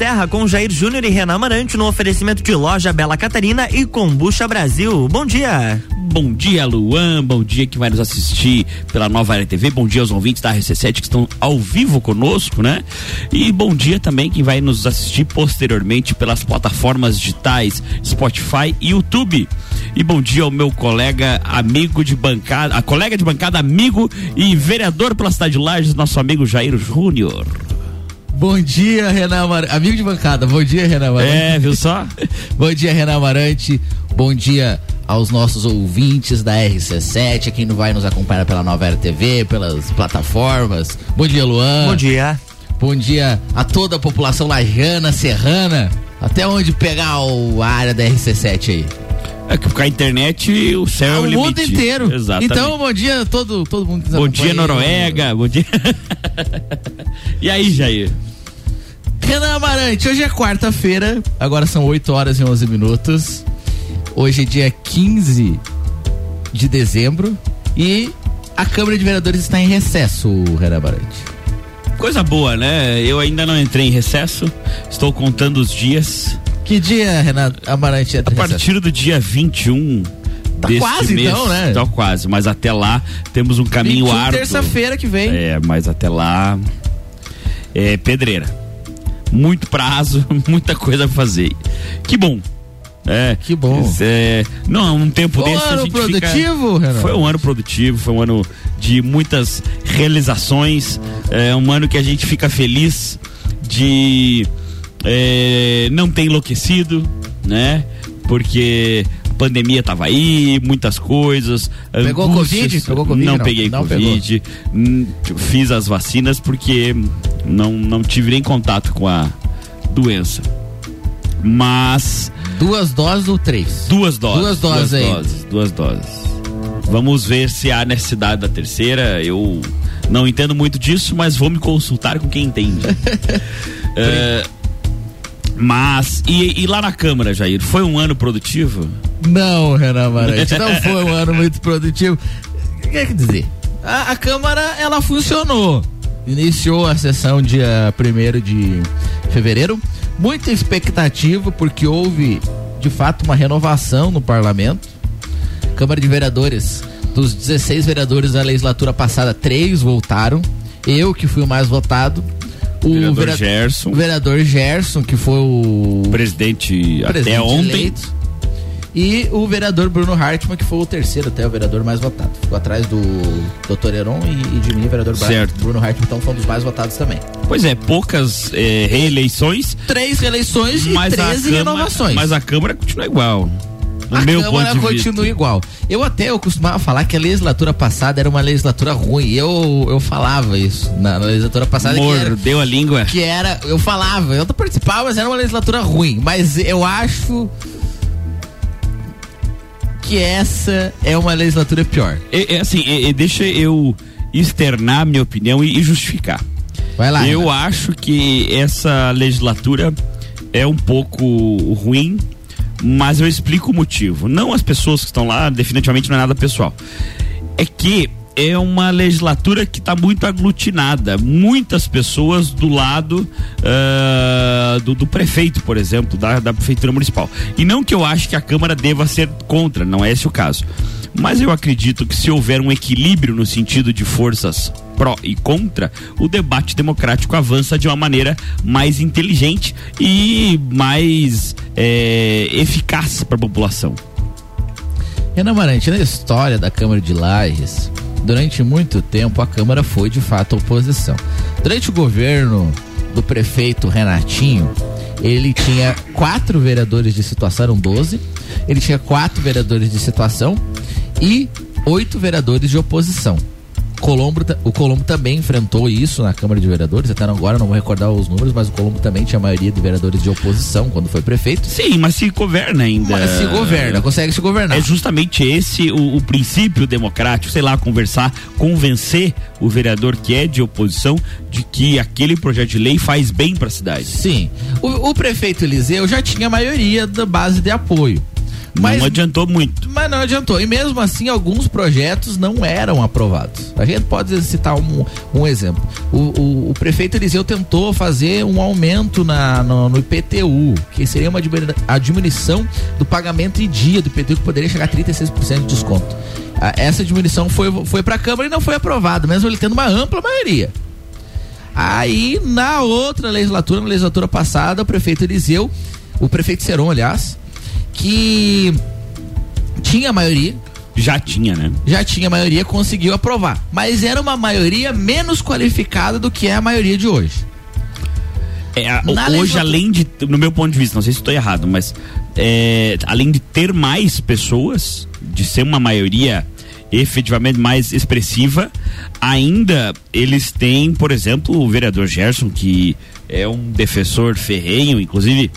Serra com Jair Júnior e Renan Marante no oferecimento de loja Bela Catarina e Combucha Brasil. Bom dia. Bom dia, Luan. Bom dia que vai nos assistir pela Nova Área TV. Bom dia aos ouvintes da RC7 que estão ao vivo conosco, né? E bom dia também quem vai nos assistir posteriormente pelas plataformas digitais Spotify e YouTube. E bom dia ao meu colega, amigo de bancada, a colega de bancada, amigo e vereador pela cidade de Lages, nosso amigo Jair Júnior. Bom dia, Renan Amarante. Amigo de bancada, bom dia, Renan Amarante. É, viu só? bom dia, Renan Amarante. Bom dia aos nossos ouvintes da RC7, a quem não vai nos acompanhar pela Nova Era TV, pelas plataformas. Bom dia, Luan. Bom dia. Bom dia a toda a população lajana, serrana. Até onde pegar o, a área da RC7 aí? É que com a internet o céu é o, o limite. mundo inteiro. Exatamente. Então, bom dia a todo, todo mundo que nos Bom dia. Noruega. Bom dia. e aí, Jair? Renan Amarante, hoje é quarta-feira, agora são 8 horas e 11 minutos. Hoje é dia 15 de dezembro e a Câmara de Vereadores está em recesso, Renan Amarante. Coisa boa, né? Eu ainda não entrei em recesso. Estou contando os dias. Que dia, Renan Amarante, A em recesso? partir do dia 21 Tá deste quase, mês. então, né? Tá quase, mas até lá temos um caminho 21, árduo. terça-feira que vem. É, mas até lá é pedreira. Muito prazo, muita coisa pra fazer. Que bom. É, Que bom. É, não, um tempo Foi um desse a ano gente fica- produtivo, Renan? Foi um ano produtivo, foi um ano de muitas realizações, é um ano que a gente fica feliz de é, não ter enlouquecido, né? Porque a pandemia tava aí, muitas coisas. Pegou. Covid? Pegou Covid, Não, não? peguei Não Covid. Hum, Fiz as vacinas porque não, não tive nem contato com a doença. Mas Duas doses ou três? Duas doses. Duas doses aí. doses, duas doses. Vamos ver se há necessidade da terceira. Eu não entendo muito disso, mas vou me consultar com quem entende. É, mas, e, e lá na Câmara, Jair, foi um ano produtivo? Não, Renan Amarante, não foi um ano muito produtivo. O que quer dizer? A, a Câmara, ela funcionou. Iniciou a sessão dia 1 de fevereiro. Muita expectativa, porque houve, de fato, uma renovação no parlamento. Câmara de Vereadores, dos 16 vereadores da legislatura passada, três voltaram. Eu, que fui o mais votado. O Vereador vera- Gerson. O vereador Gerson, que foi o Presidente, presidente até ontem. eleito. E o vereador Bruno Hartmann, que foi o terceiro até o vereador mais votado. Ficou atrás do Dr. Heron e, e de mim, o vereador Certo. Bruno Hartmann, então foi um dos mais votados também. Pois é, poucas é, reeleições, Três reeleições e mas a, 13 Câmara, renovações. mas a Câmara continua igual. No a meu Câmara continua igual. Eu até eu costumava falar que a legislatura passada era uma legislatura ruim. Eu, eu falava isso na, na legislatura passada. Era, Mordeu a língua. que era. Eu falava, eu participava, mas era uma legislatura ruim. Mas eu acho que essa é uma legislatura pior. É, é assim, é- é, deixa eu externar minha opinião e, e justificar. Vai lá. eu acho que essa legislatura é um pouco ruim, mas eu explico o motivo. Não as pessoas que estão lá, definitivamente não é nada pessoal. É que é uma legislatura que está muito aglutinada. Muitas pessoas do lado ah, do, do prefeito, por exemplo, da, da prefeitura municipal. E não que eu acho que a Câmara deva ser contra, não é esse o caso. Mas eu acredito que se houver um equilíbrio no sentido de forças pró e contra, o debate democrático avança de uma maneira mais inteligente e mais eh, eficaz para a população. Renan Marante, na história da Câmara de Lages, durante muito tempo a Câmara foi de fato oposição. Durante o governo do prefeito Renatinho, ele tinha quatro vereadores de situação, eram 12. Ele tinha quatro vereadores de situação e oito vereadores de oposição. Colombo, o Colombo também enfrentou isso na Câmara de Vereadores, até agora não vou recordar os números, mas o Colombo também tinha a maioria de vereadores de oposição quando foi prefeito. Sim, mas se governa ainda. Mas se governa, consegue se governar. É justamente esse o, o princípio democrático, sei lá, conversar, convencer o vereador que é de oposição de que aquele projeto de lei faz bem para a cidade. Sim. O, o prefeito Eliseu já tinha a maioria da base de apoio. Mas, não adiantou muito. Mas não adiantou. E mesmo assim, alguns projetos não eram aprovados. A gente pode citar um, um exemplo. O, o, o prefeito Eliseu tentou fazer um aumento na, no, no, IPTU, que seria uma a diminuição do pagamento em dia do IPTU, que poderia chegar a 36% de desconto. Essa diminuição foi, foi para a Câmara e não foi aprovada, mesmo ele tendo uma ampla maioria. Aí, na outra legislatura, na legislatura passada, o prefeito Eliseu, o prefeito Seron, aliás, que tinha maioria. Já tinha, né? Já tinha maioria, conseguiu aprovar. Mas era uma maioria menos qualificada do que é a maioria de hoje. É, hoje, além de, no meu ponto de vista, não sei se estou errado, mas é, além de ter mais pessoas, de ser uma maioria efetivamente mais expressiva, ainda eles têm, por exemplo, o vereador Gerson, que é um defensor ferrenho, inclusive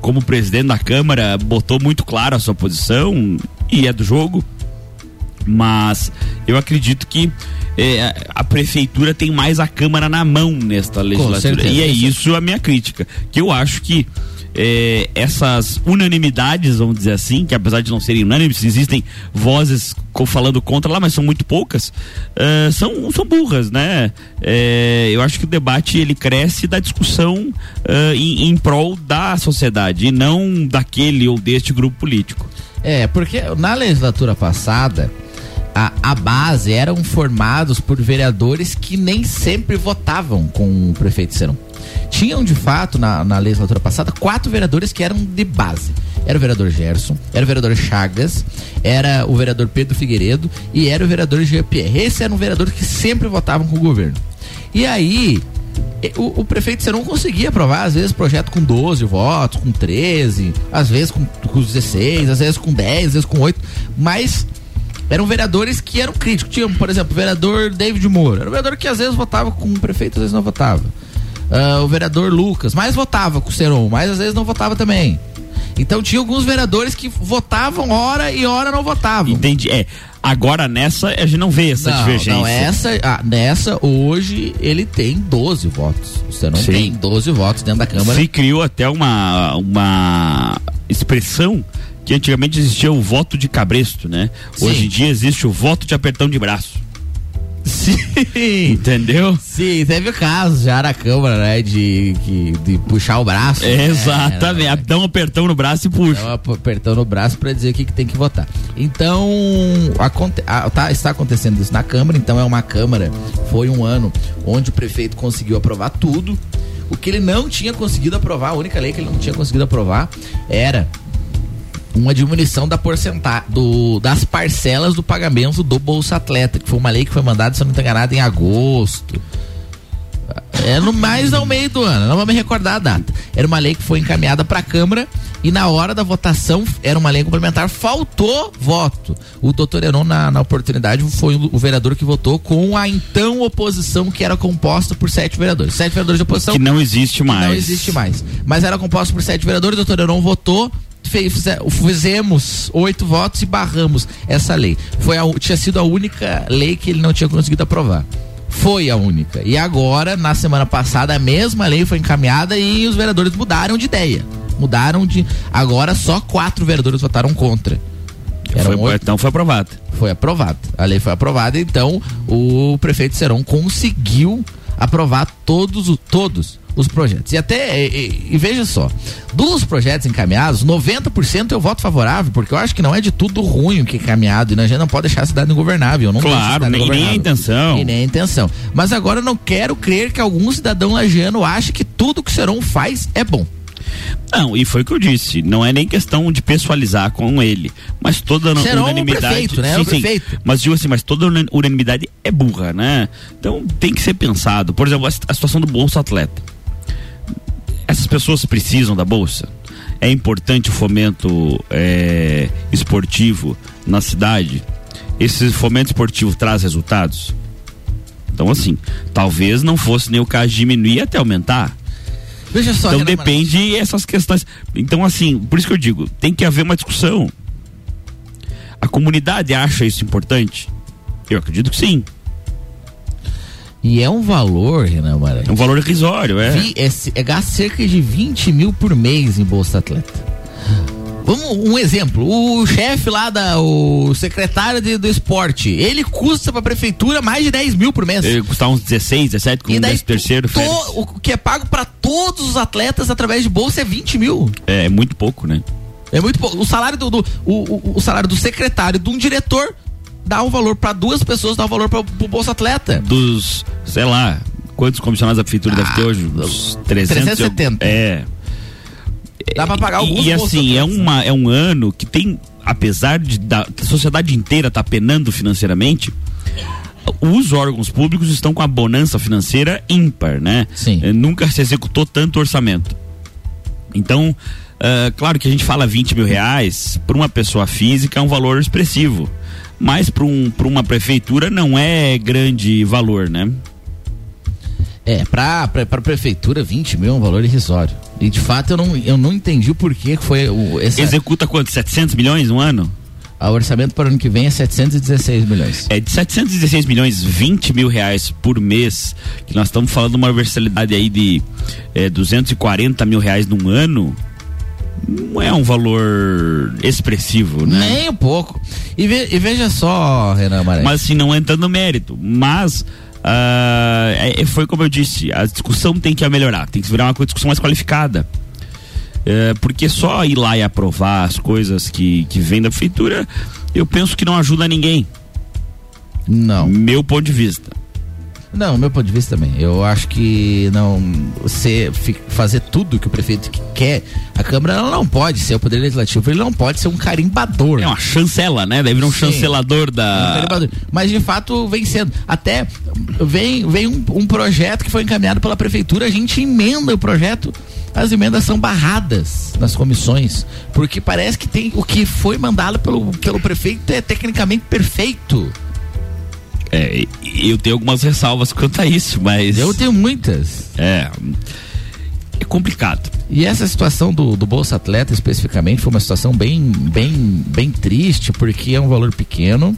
como presidente da Câmara, botou muito claro a sua posição e é do jogo. Mas eu acredito que é, a prefeitura tem mais a Câmara na mão nesta legislatura. E é isso a minha crítica. Que eu acho que é, essas unanimidades, vamos dizer assim, que apesar de não serem unânimes, existem vozes falando contra lá, mas são muito poucas, uh, são, são burras, né? É, eu acho que o debate ele cresce da discussão em, em prol da sociedade e não daquele ou deste grupo político. É, porque na legislatura passada, a, a, base eram formados por vereadores que nem sempre votavam com o prefeito Serão. Tinham, de fato, na, na legislatura passada, quatro vereadores que eram de base. Era o vereador Gerson, era o vereador Chagas, era o vereador Pedro Figueiredo e era o vereador Jean Pierre. Esses eram vereadores que sempre votavam com o governo. E aí, o, o, prefeito não conseguia aprovar, às vezes, projeto com 12 votos, com 13, às vezes com, com 16, às vezes com 10, às vezes com 8, mas eram vereadores que eram críticos. Tinha, por exemplo, o vereador David Moura. Era um vereador que às vezes votava com o prefeito, às vezes não votava uh, o vereador Lucas, mais votava com o Seron, mas às vezes não votava também. Então tinha alguns vereadores que votavam hora e hora não votavam. Entendi. É. Agora nessa a gente não vê essa não, divergência. Não, essa, ah, nessa hoje ele tem 12 votos. Você não Sim. tem 12 votos dentro da Câmara. Se criou até uma, uma expressão que antigamente existia o voto de cabresto, né? Sim. Hoje em dia existe o voto de apertão de braço. Sim. Entendeu? Sim, teve o caso já na Câmara, né? De, de, de puxar o braço. É, né? Exatamente. Né? Dá um apertão no braço e puxa. Dá um apertão no braço para dizer o que, que tem que votar. Então, aconte, a, tá, está acontecendo isso na Câmara, então é uma Câmara, foi um ano onde o prefeito conseguiu aprovar tudo. O que ele não tinha conseguido aprovar, a única lei que ele não tinha conseguido aprovar era uma diminuição da porcentagem do, das parcelas do pagamento do Bolsa Atleta, que foi uma lei que foi mandada, se eu não estou enganado, em agosto. É no mais ao meio do ano, não vou me recordar a data. Era uma lei que foi encaminhada para a Câmara e na hora da votação era uma lei complementar, faltou voto. O doutor Heron, na, na oportunidade, foi o, vereador que votou com a então oposição que era composta por sete vereadores. Sete vereadores de oposição. Que não existe mais. Não existe mais. Mas era composta por sete vereadores, o doutor Heron votou fizemos oito votos e barramos essa lei. Foi a, tinha sido a única lei que ele não tinha conseguido aprovar. Foi a única. E agora, na semana passada, a mesma lei foi encaminhada e os vereadores mudaram de ideia. Mudaram de. Agora só quatro vereadores votaram contra. Foi, então foi aprovado. Foi aprovado. A lei foi aprovada, então o prefeito Serão conseguiu aprovar todos, todos os projetos. E até, e, e, veja só, dos projetos encaminhados, 90% eu voto favorável, porque eu acho que não é de tudo ruim o que é encaminhado, e a gente não pode deixar a cidade ingovernável. Não claro, nem, nem a intenção. E nem a intenção. Mas agora eu não quero crer que algum cidadão lagiano ache que tudo que o Seron faz é bom. Não, e foi o que eu disse. Não é nem questão de pessoalizar com ele, mas toda Será unanimidade. Um prefeito, né? Sim, sim, prefeito. Mas digo assim, mas toda unanimidade é burra, né? Então tem que ser pensado. Por exemplo, a situação do Bolsa Atleta. Essas pessoas precisam da bolsa. É importante o fomento é, esportivo na cidade. Esse fomento esportivo traz resultados. Então, assim, talvez não fosse nem o caso de diminuir até aumentar Veja só. Então depende Marante. essas questões. Então, assim, por isso que eu digo, tem que haver uma discussão. A comunidade acha isso importante? Eu acredito que sim. E é um valor, Renan Marante. É um valor irrisório, é. Vi, é, é gasto cerca de 20 mil por mês em Bolsa Atleta. Vamos, um exemplo, o chefe lá, da, o secretário de, do esporte, ele custa pra prefeitura mais de 10 mil por mês. Ele custa uns 16, 17, com e daí, terceiro. To, o que é pago para todos os atletas através de bolsa é 20 mil. É, é muito pouco, né? É muito pouco. O salário do, do o, o, o, salário do secretário, de um diretor, dá um valor para duas pessoas, dá um valor para o Bolsa Atleta. Dos, sei lá, quantos comissionados da prefeitura ah, deve ter hoje? Uns 300, 370. É. Dá pra pagar alguns E, e assim, é, uma, é um ano que tem, apesar de da a sociedade inteira tá penando financeiramente, os órgãos públicos estão com a bonança financeira ímpar, né? Sim. É, nunca se executou tanto orçamento. Então, uh, claro que a gente fala 20 mil reais, para uma pessoa física é um valor expressivo. Mas para um, uma prefeitura não é grande valor, né? É, para a prefeitura, 20 mil é um valor irrisório. E de fato eu não, eu não entendi o porquê que foi o. Essa... Executa quanto? 700 milhões no ano? O orçamento para o ano que vem é 716 milhões. É de 716 milhões, 20 mil reais por mês, que nós estamos falando de uma universalidade aí de é, 240 mil reais num ano. Não é um valor expressivo, né? Nem um pouco. E, ve, e veja só, Renan Maré. Mas assim, não entrando no mérito. Mas uh, foi como eu disse, a discussão tem que melhorar, tem que virar uma discussão mais qualificada. É, porque só ir lá e aprovar as coisas que, que vem da prefeitura, eu penso que não ajuda ninguém. Não. Meu ponto de vista. Não, meu ponto de vista também. Eu acho que não você fazer tudo que o prefeito quer, a Câmara não pode ser o poder legislativo, ele não pode ser um carimbador. É uma chancela, né? Deve vir um Sim, chancelador da. Um Mas de fato vem sendo. Até vem, vem um, um projeto que foi encaminhado pela prefeitura, a gente emenda o projeto as emendas são barradas nas comissões, porque parece que tem o que foi mandado pelo, pelo prefeito é tecnicamente perfeito. É, eu tenho algumas ressalvas quanto a isso, mas. Eu tenho muitas. É. É complicado. E essa situação do, do Bolsa Atleta especificamente foi uma situação bem, bem, bem triste, porque é um valor pequeno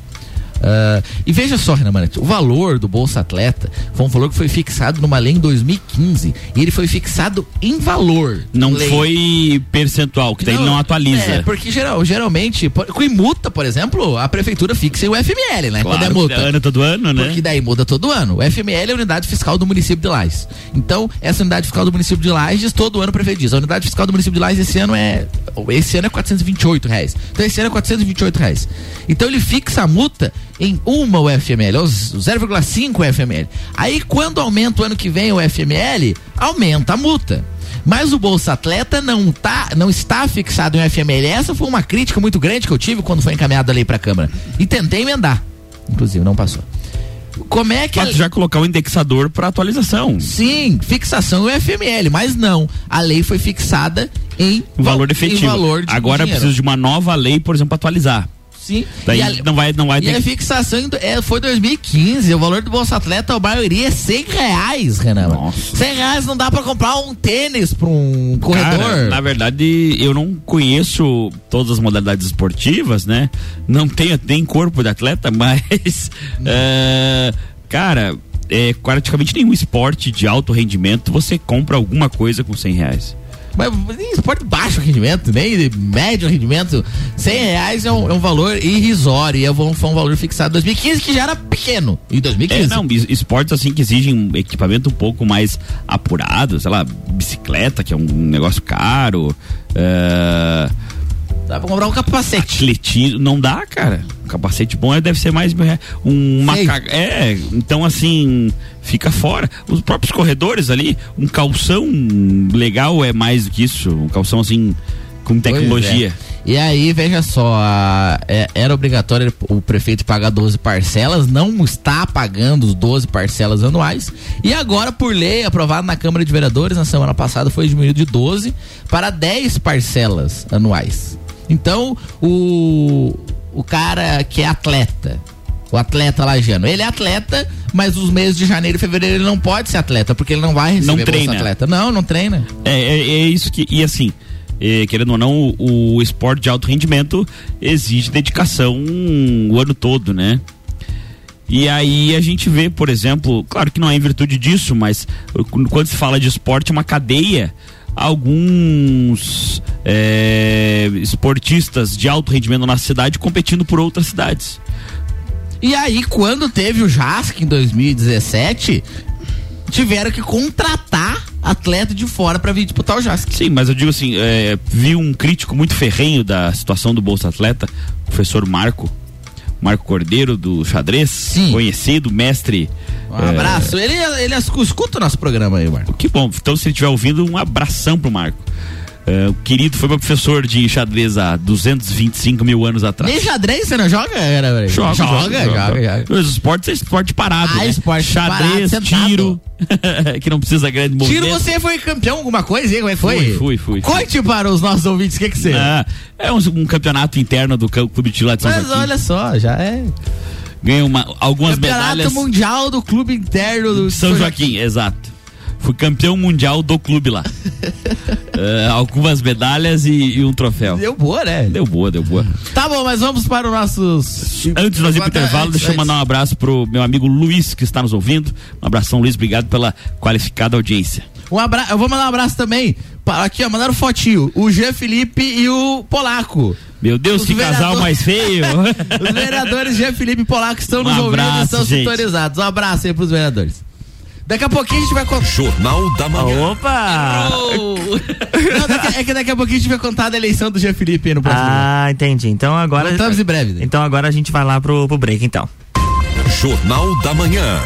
Uh, e veja só, Renan Manete, o valor do Bolsa Atleta foi um valor que foi fixado numa lei em 2015 e ele foi fixado em valor. Não lei. foi percentual, que daí não, não atualiza. É, porque geral, geralmente, com multa, por exemplo, a prefeitura fixa o FML, né? Claro, Quando é multa. Ano todo ano, né? Porque daí muda todo ano. O FML é a unidade fiscal do município de Lages. Então, essa unidade fiscal do município de Lages, todo ano o prefeito diz. A unidade fiscal do município de Lages esse ano é. Esse ano é 428 reais. Então esse ano é 428 reais. Então ele fixa a multa em uma UFML, ou 0,5 UFML. Aí quando aumenta o ano que vem o UFML, aumenta a multa. Mas o Bolsa Atleta não, tá, não está fixado em UFML. Essa foi uma crítica muito grande que eu tive quando foi encaminhada a lei para a Câmara. E tentei emendar. Inclusive, não passou. Como é que. Pode já colocar o indexador para atualização. Sim, fixação é FML, mas não. A lei foi fixada em valor efetivo. Em valor Agora precisa de uma nova lei, por exemplo, para atualizar. Sim. Daí a, não vai, não vai e a fixação é, foi 2015. O valor do Bolsa Atleta, a maioria é 100 reais, Renan. Nossa. 100 reais não dá pra comprar um tênis pra um corredor. Cara, na verdade, eu não conheço todas as modalidades esportivas, né? Não tenho nem corpo de atleta, mas. Uh, cara, é, praticamente nenhum esporte de alto rendimento você compra alguma coisa com 100 reais. Esporte baixo rendimento, nem médio rendimento. 100 reais é um, é um valor irrisório. E é um, foi um valor fixado em 2015 que já era pequeno. Em 2015. É, não, esportes assim que exigem um equipamento um pouco mais apurado, sei lá, bicicleta, que é um negócio caro. Uh, Dá pra comprar um capacete. Atletismo, não dá, cara. Um capacete bom é, deve ser mais um macaco. É, então assim, fica fora. Os próprios corredores ali, um calção legal é mais do que isso. Um calção assim, com tecnologia. É. E aí, veja só, é, era obrigatório o prefeito pagar 12 parcelas, não está pagando os 12 parcelas anuais. E agora, por lei, aprovado na Câmara de Vereadores na semana passada, foi diminuído de 12 para 10 parcelas anuais. Então, o, o cara que é atleta, o atleta lajano, ele é atleta, mas os meses de janeiro e fevereiro ele não pode ser atleta, porque ele não vai receber não treina. atleta. Não, não treina. É, é, é isso que. E assim. É, querendo ou não, o, o, esporte de alto rendimento exige dedicação o ano todo, né? E aí a gente vê, por exemplo, claro que não é em virtude disso, mas quando se fala de esporte, é uma cadeia alguns é, esportistas de alto rendimento na cidade competindo por outras cidades. E aí, quando teve o JASC em 2017, tiveram que contratar atleta de fora para vir disputar o JASC. Sim, mas eu digo assim, é, vi um crítico muito ferrenho da situação do Bolsa Atleta, o professor Marco, Marco Cordeiro do xadrez, Sim. conhecido, mestre. Um abraço. É... Ele, ele escuta o nosso programa aí, Marco. Que bom. Então, se ele estiver ouvindo, um abração pro Marco. Uh, o querido foi meu professor de xadrez há 225 mil anos atrás. Nem xadrez você não joga? Era, joga, joga, joga, joga, joga. Os esportes é esporte parado. Ah, né? esporte xadrez, parado, tiro. que não precisa grande movimento. Tiro, você foi campeão alguma coisa? Como é que foi? Fui, fui, fui. Conte para os nossos ouvintes o que que você ah, é um, um, campeonato interno do Clube de Tiro lá de São Mas Joaquim. olha só, já é ganhei uma, algumas Campeonato medalhas. Campeonato Mundial do Clube Interno do São Joaquim, exato. Fui campeão mundial do clube lá. uh, algumas medalhas e, e, um troféu. Deu boa, né? Deu boa, deu boa. Tá bom, mas vamos para os nossos. Antes de nós ir pro intervalo, antes, deixa eu mandar um abraço pro meu amigo Luiz, que está nos ouvindo. Um abração, Luiz. Obrigado pela qualificada audiência. Um abraço, eu vou mandar um abraço também. Aqui, ó, mandaram fotinho. O Jean Felipe e o Polaco. Meu Deus, Os que casal mais feio. Os vereadores Jean Felipe e Polaco estão um nos abraço, ouvindo e estão gente. sintonizados. Um abraço aí pros vereadores. Daqui a pouquinho a gente vai contar. Jornal da Manhã. Opa! Não, daqui, é que daqui a pouquinho a gente vai contar da eleição do Jean Felipe no próximo. Ah, entendi. Então agora. Voltamos em breve. Né? Então agora a gente vai lá pro, pro break, então. Jornal da Manhã.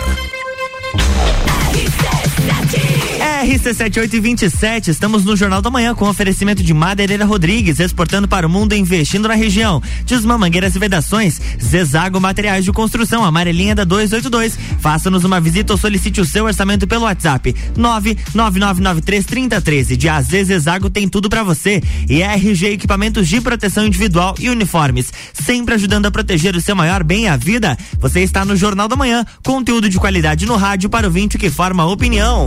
RC7827, estamos no Jornal da Manhã com oferecimento de Madeireira Rodrigues, exportando para o mundo e investindo na região. Desmã Mangueiras e Vedações, Zezago Materiais de Construção, amarelinha da 282. Faça-nos uma visita ou solicite o seu orçamento pelo WhatsApp 999933013. De AZ Zezago tem tudo para você. E RG Equipamentos de Proteção Individual e Uniformes, sempre ajudando a proteger o seu maior bem, a vida. Você está no Jornal da Manhã, conteúdo de qualidade no rádio para o vinte que forma opinião.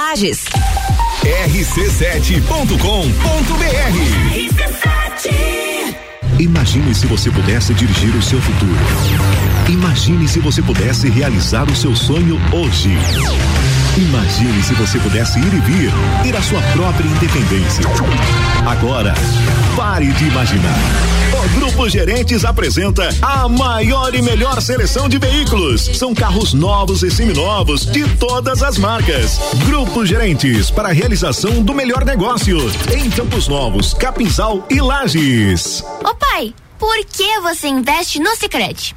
Lages. rc7.com.br Imagine se você pudesse dirigir o seu futuro. Imagine se você pudesse realizar o seu sonho hoje. Imagine se você pudesse ir e vir, ter a sua própria independência. Agora, pare de imaginar. O Grupo Gerentes apresenta a maior e melhor seleção de veículos. São carros novos e seminovos de todas as marcas. Grupo Gerentes para a realização do melhor negócio em Campos Novos, Capinzal e Lages. Ô pai, por que você investe no Sicredi?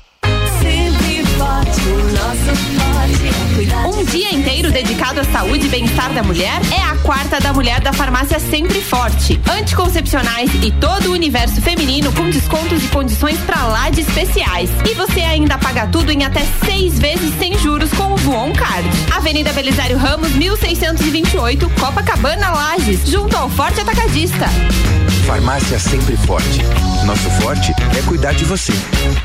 um dia inteiro dedicado à saúde e bem-estar da mulher é a quarta da mulher da farmácia Sempre Forte. Anticoncepcionais e todo o universo feminino com descontos e condições pra lá de especiais. E você ainda paga tudo em até seis vezes sem juros com o Voon Card. Avenida Belisário Ramos, 1628, Copacabana, Lages, junto ao Forte Atacadista. Farmácia Sempre Forte. Nosso forte é cuidar de você.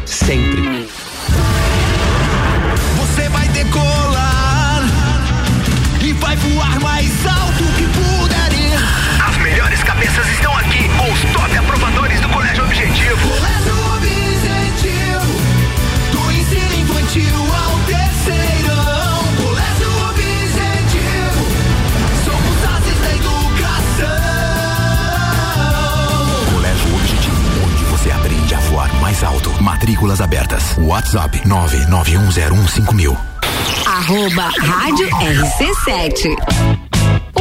Sempre. Vai decolar. E vai voar mais alto Matrículas abertas. WhatsApp 991015000. Arroba Rádio RC7.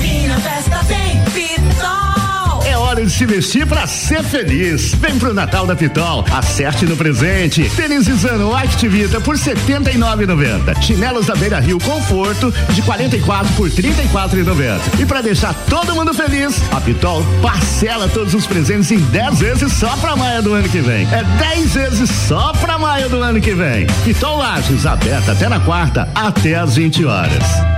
Minha festa tem Pitol. É hora de se vestir pra ser feliz. Vem pro Natal da Pitol, acerte no presente. Tênis Zano Activita por R$ 79,90. Chinelos da Beira Rio Conforto de 44 por R$ 34,90. E pra deixar todo mundo feliz, a Pitol parcela todos os presentes em 10 vezes só pra maio do ano que vem. É 10 vezes só pra maio do ano que vem. Pitol Lages, aberta até na quarta, até às 20 horas.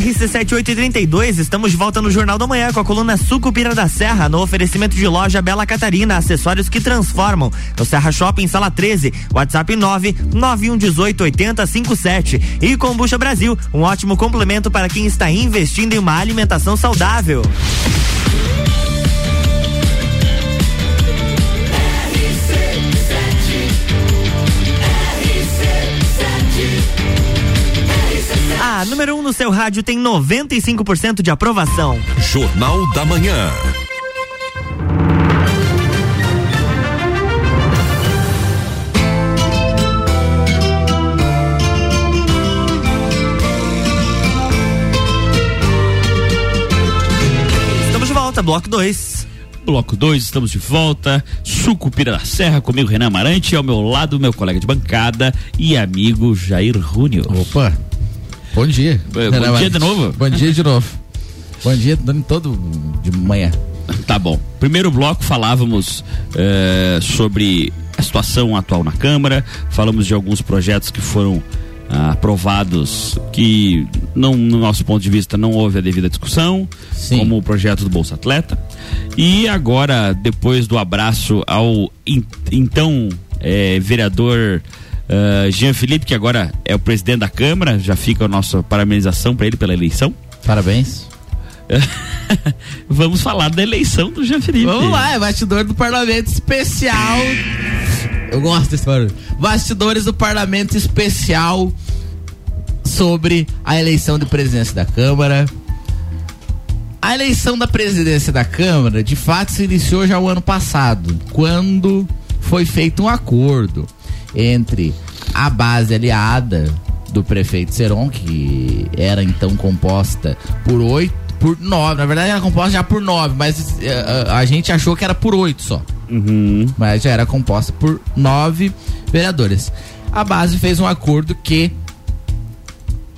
RC7832, estamos de volta no Jornal da Manhã com a coluna Sucupira da Serra, no oferecimento de loja Bela Catarina, acessórios que transformam. No Serra Shopping, sala 13, WhatsApp 9 9118 8057. E Combucha Brasil, um ótimo complemento para quem está investindo em uma alimentação saudável. A número 1 um no seu rádio tem 95% de aprovação. Jornal da Manhã. Estamos de volta, bloco 2. Bloco 2, estamos de volta. Sucupira da Serra, comigo Renan Amarante, ao meu lado, meu colega de bancada e amigo Jair Júnior. Opa! Bom dia. Bom dia de novo. Bom dia de novo. Bom dia dando todo de manhã. Tá bom. Primeiro bloco falávamos eh, sobre a situação atual na Câmara, falamos de alguns projetos que foram ah, aprovados que não, no nosso ponto de vista não houve a devida discussão, Sim. como o projeto do Bolsa Atleta. E agora, depois do abraço ao in- então eh, vereador ah, Jean Felipe, que agora é o presidente da Câmara, já fica a nossa parabenização para ele pela eleição. Parabéns. Vamos falar da eleição do Jean Felipe. Vamos lá, é bastidor do Parlamento Especial. Eu gosto desse barulho. Bastidores do Parlamento Especial sobre a eleição de presidência da Câmara. A eleição da presidência da Câmara, de fato, se iniciou já o ano passado, quando foi feito um acordo entre a base aliada do prefeito Seron, que era então composta por oito, por nove, na verdade era composta já por nove, mas eh, a, a gente achou que era por oito só. Mas já era composta por nove vereadores. A base fez um acordo que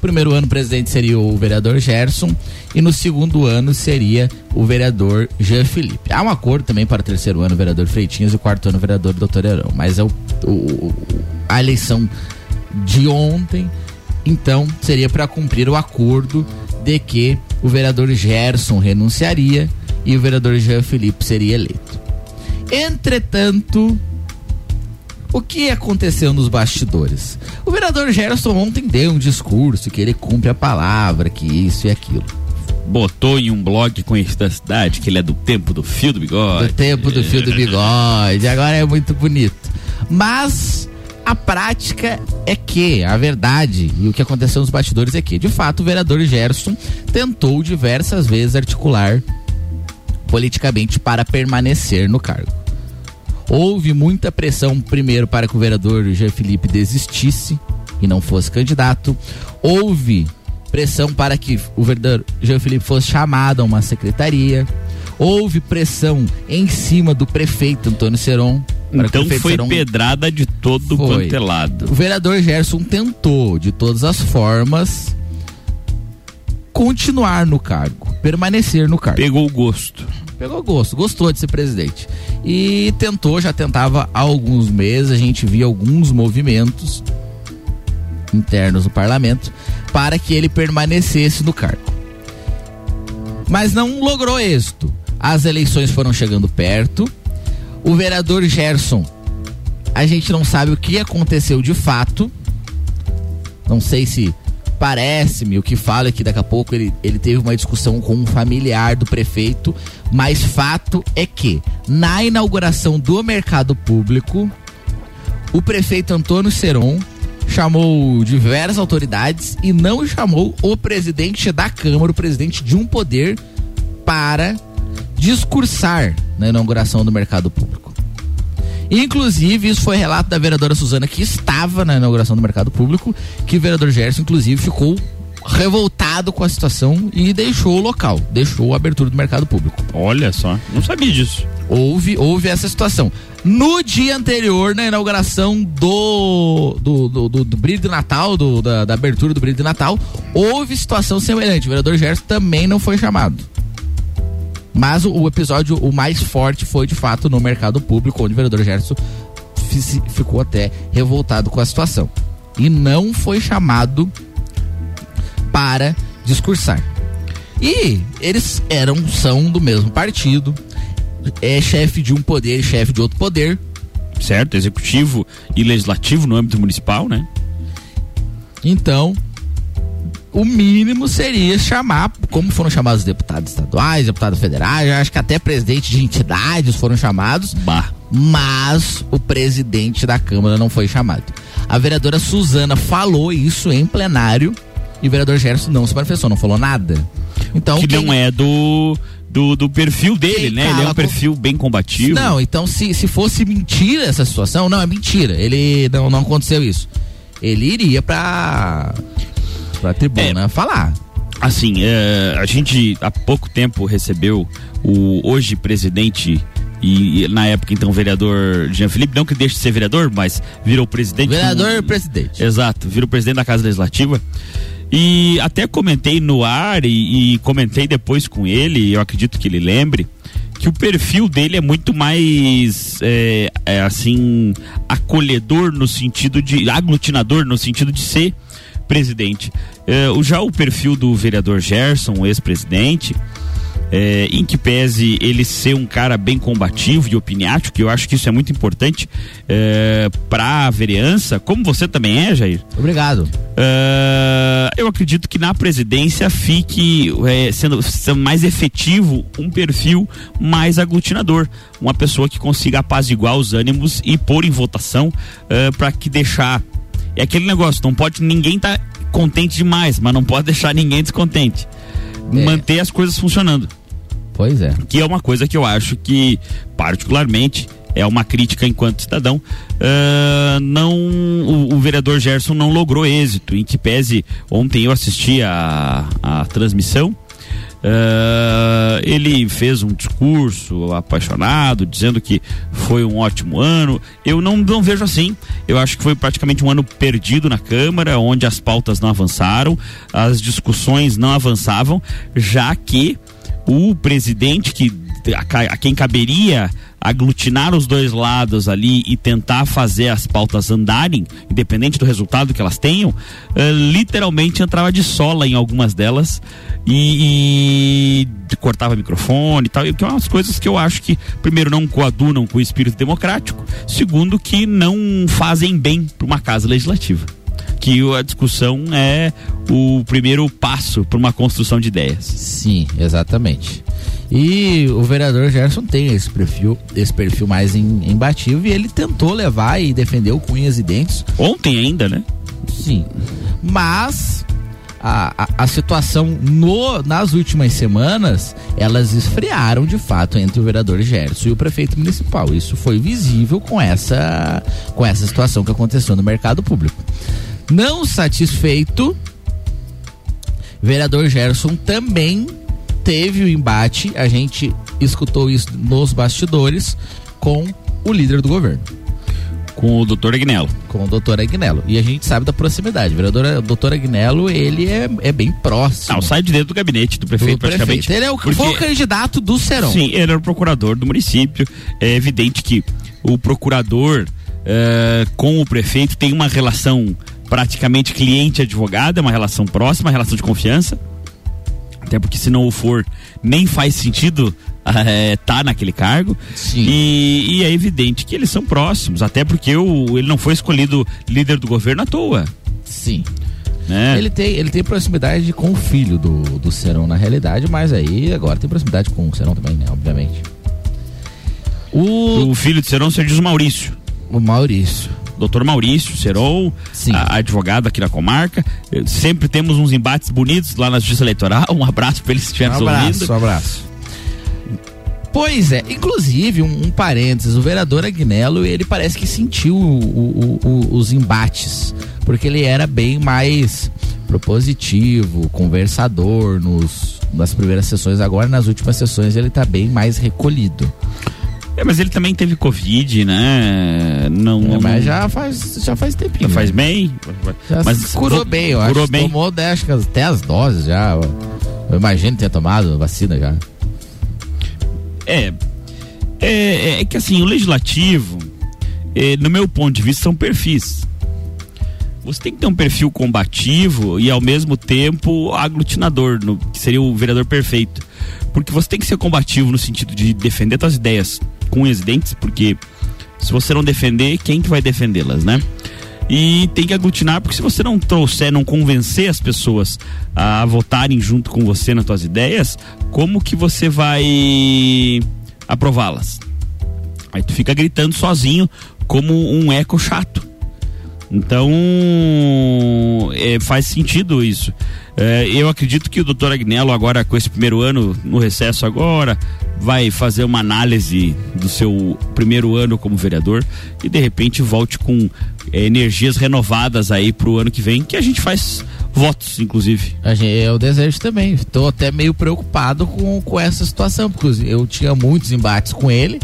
primeiro ano o presidente seria o vereador Gerson e no segundo ano seria o vereador Jean Felipe. Há um acordo também para o terceiro ano o vereador Freitinhas e o quarto ano o vereador Doutor Herão, mas é o, o- a eleição de ontem, então seria para cumprir o acordo de que o vereador Gerson renunciaria e o vereador Jean Felipe seria eleito. Entretanto, o que aconteceu nos bastidores? O vereador Gerson ontem deu um discurso que ele cumpre a palavra, que isso e aquilo. Botou em um blog conhecido da cidade que ele é do tempo do fio do bigode. Do tempo do fio do bigode, agora é muito bonito. Mas A prática é que, a verdade e o que aconteceu nos bastidores é que, de fato, o vereador Gerson tentou diversas vezes articular politicamente para permanecer no cargo. Houve muita pressão, primeiro, para que o vereador Jean Felipe desistisse e não fosse candidato. Houve pressão para que o vereador Jean Felipe fosse chamado a uma secretaria. Houve pressão em cima do prefeito Antônio Seron. Então foi Seron pedrada de todo Foi. quanto é lado. o vereador Gerson tentou, de todas as formas, continuar no cargo, permanecer no cargo. Pegou o gosto. Pegou gosto, gostou de ser presidente. E tentou, já tentava há alguns meses, a gente via alguns movimentos internos no parlamento para que ele permanecesse no cargo. Mas não logrou êxito. As eleições foram chegando perto. O vereador Gerson, a gente não sabe o que aconteceu de fato. Não sei se parece-me o que fala é que daqui a pouco ele, ele teve uma discussão com um familiar do prefeito, mas fato é que na inauguração do mercado público, o prefeito Antônio Seron chamou diversas autoridades e não chamou o presidente da Câmara, o presidente de um poder, para discursar na inauguração do mercado público. Inclusive, isso foi relato da vereadora Suzana, que estava na inauguração do mercado público, que o vereador Gerson, inclusive, ficou revoltado com a situação e deixou o local, deixou a abertura do mercado público. Olha só, não sabia disso. Houve, houve essa situação. No dia anterior, na inauguração do do, do, do, do brilho de Natal, do, da, da abertura do brilho de Natal, houve situação semelhante. O vereador Gerson também não foi chamado. Mas o, o episódio, o mais forte, foi de fato no mercado público, onde o vereador Gerson fi- ficou até revoltado com a situação. E não foi chamado para discursar. E eles eram, são do mesmo partido, é chefe de um poder e chefe de outro poder. Certo, executivo e legislativo no âmbito municipal, né? Então, o mínimo seria chamar, como foram chamados os deputados estaduais, deputados federais, acho que até presidente de entidades foram chamados, mas o presidente da Câmara não foi chamado. A vereadora Suzana falou isso em plenário e o vereador Gerson não se manifestou, não falou nada. Então, que quem- não é do, do, do perfil dele, né? Ele é um perfil bem combativo. Não, então se, se fosse mentira essa situação, não, é mentira. Ele não, não aconteceu isso. Ele iria pra, pra tribuna falar. Assim, é, a gente há pouco tempo recebeu o hoje presidente e, e, na época então vereador Jean Felipe, não que deixe de ser vereador, mas virou presidente. Vereador do- presidente. Exato, virou presidente da Casa Legislativa. E até comentei no ar e, e comentei depois com ele, eu acredito que ele lembre, que o perfil dele é muito mais é, é, assim acolhedor no sentido de aglutinador no sentido de ser presidente. É, já o perfil do vereador Gerson, o ex-presidente, é, em que pese ele ser um cara bem combativo e opiniático, que eu acho que isso é muito importante é, para a vereança, como você também é, Jair. Obrigado. É, eu acredito que na presidência fique é, sendo, sendo mais efetivo um perfil mais aglutinador, uma pessoa que consiga apaziguar os ânimos e pôr em votação para que deixar é aquele negócio, não pode ninguém tá contente demais, mas não pode deixar ninguém descontente. Manter as coisas funcionando. Pois é. Que é uma coisa que eu acho que, particularmente, é uma crítica enquanto cidadão. ah, não, o, o vereador Gerson não logrou êxito. Em que pese, ontem eu assisti a, a transmissão. Ah, ele fez um discurso apaixonado, dizendo que foi um ótimo ano. Eu não, não vejo assim. Eu acho que foi praticamente um ano perdido na Câmara, onde as pautas não avançaram, as discussões não avançavam, já que o presidente que a, a quem caberia aglutinar os dois lados ali e tentar fazer as pautas andarem, independente do resultado que elas tenham, eh, literalmente entrava de sola em algumas delas e, e cortava microfone e tal, e que é umas coisas que eu acho que, primeiro, não coadunam com o espírito democrático, segundo, que não fazem bem para uma casa legislativa. Que a discussão é o primeiro passo para uma construção de ideias. Sim, exatamente. E o vereador Gerson tem esse perfil, esse perfil mais embativo e ele tentou levar e defender o Cunhas e Dentes. Ontem ainda, né? Sim. Mas a, a, a, situação no, nas últimas semanas, elas esfriaram de fato entre o vereador Gerson e o prefeito municipal. Isso foi visível com essa, com essa situação que aconteceu no mercado público. Não satisfeito, vereador Gerson também teve o embate, a gente escutou isso nos bastidores, com o líder do governo. Com o doutor Agnello. Com o doutor Agnello. E a gente sabe da proximidade. O vereador, doutor Agnello, ele é, é bem próximo. Não, sai de dentro do gabinete do prefeito, do praticamente. Prefeito. Ele é o, porque... foi o candidato do Serão. Sim, ele era o procurador do município. É evidente que o procurador é, com o prefeito tem uma relação praticamente cliente-advogado, é uma relação próxima, uma relação de confiança. Até porque se não o for, nem faz sentido é, tá naquele cargo. E, e, é evidente que eles são próximos, até porque o, ele não foi escolhido líder do governo à toa. Sim. Né? Ele, tem, ele tem proximidade com o filho do, do Serão, na realidade, mas aí agora tem proximidade com o Serão também, né? Obviamente. O, o filho de Serão, você diz o Maurício. O Maurício doutor Maurício Serol, a, advogado aqui na comarca. Sempre temos uns embates bonitos lá na Justiça Eleitoral. Um abraço para eles se estiverem um abraço, ouvindo. Um abraço. Pois é, inclusive, um, um parênteses, o vereador Agnello, ele parece que sentiu o, o, o, os embates, porque ele era bem mais propositivo, conversador nos, nas primeiras sessões, agora nas últimas sessões ele está bem mais recolhido. É, mas ele também teve Covid, né? Não, é, mas já faz, já faz tempinho. Já faz né? bem. Já mas curou bem, eu curou acho. Bem. Tomou acho que até as doses já. Eu imagino ter tomado vacina já. É, é, é que assim, o legislativo, é, no meu ponto de vista, são perfis. Você tem que ter um perfil combativo e ao mesmo tempo aglutinador, no, que seria o vereador perfeito. Porque você tem que ser combativo no sentido de defender suas ideias com os dentes, porque se você não defender, quem que vai defendê-las, né? E tem que aglutinar, porque se você não trouxer, não convencer as pessoas a votarem junto com você nas suas ideias, como que você vai aprová-las? Aí tu fica gritando sozinho como um eco chato. Então, é, faz sentido isso. É, eu acredito que o doutor Agnello, agora com esse primeiro ano, no recesso agora, vai fazer uma análise do seu primeiro ano como vereador e de repente volte com é, energias renovadas aí pro ano que vem, que a gente faz votos, inclusive. Eu desejo também. Estou até meio preocupado com, com essa situação, porque eu tinha muitos embates com ele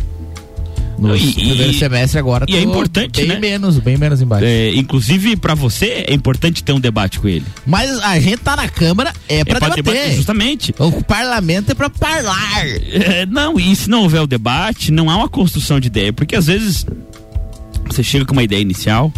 no primeiro semestre agora e é importante bem né? menos bem menos embaixo é, inclusive para você é importante ter um debate com ele mas a gente tá na câmara é para é debater. debater justamente o parlamento é para falar é, não e se não houver o debate não há uma construção de ideia porque às vezes você chega com uma ideia inicial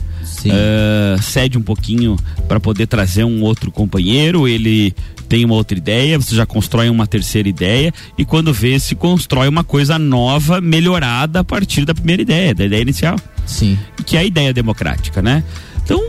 uh, cede um pouquinho para poder trazer um outro companheiro ele tem uma outra ideia, você já constrói uma terceira ideia e quando vê se constrói uma coisa nova, melhorada a partir da primeira ideia, da ideia inicial. Sim. Que é a ideia democrática, né? Então,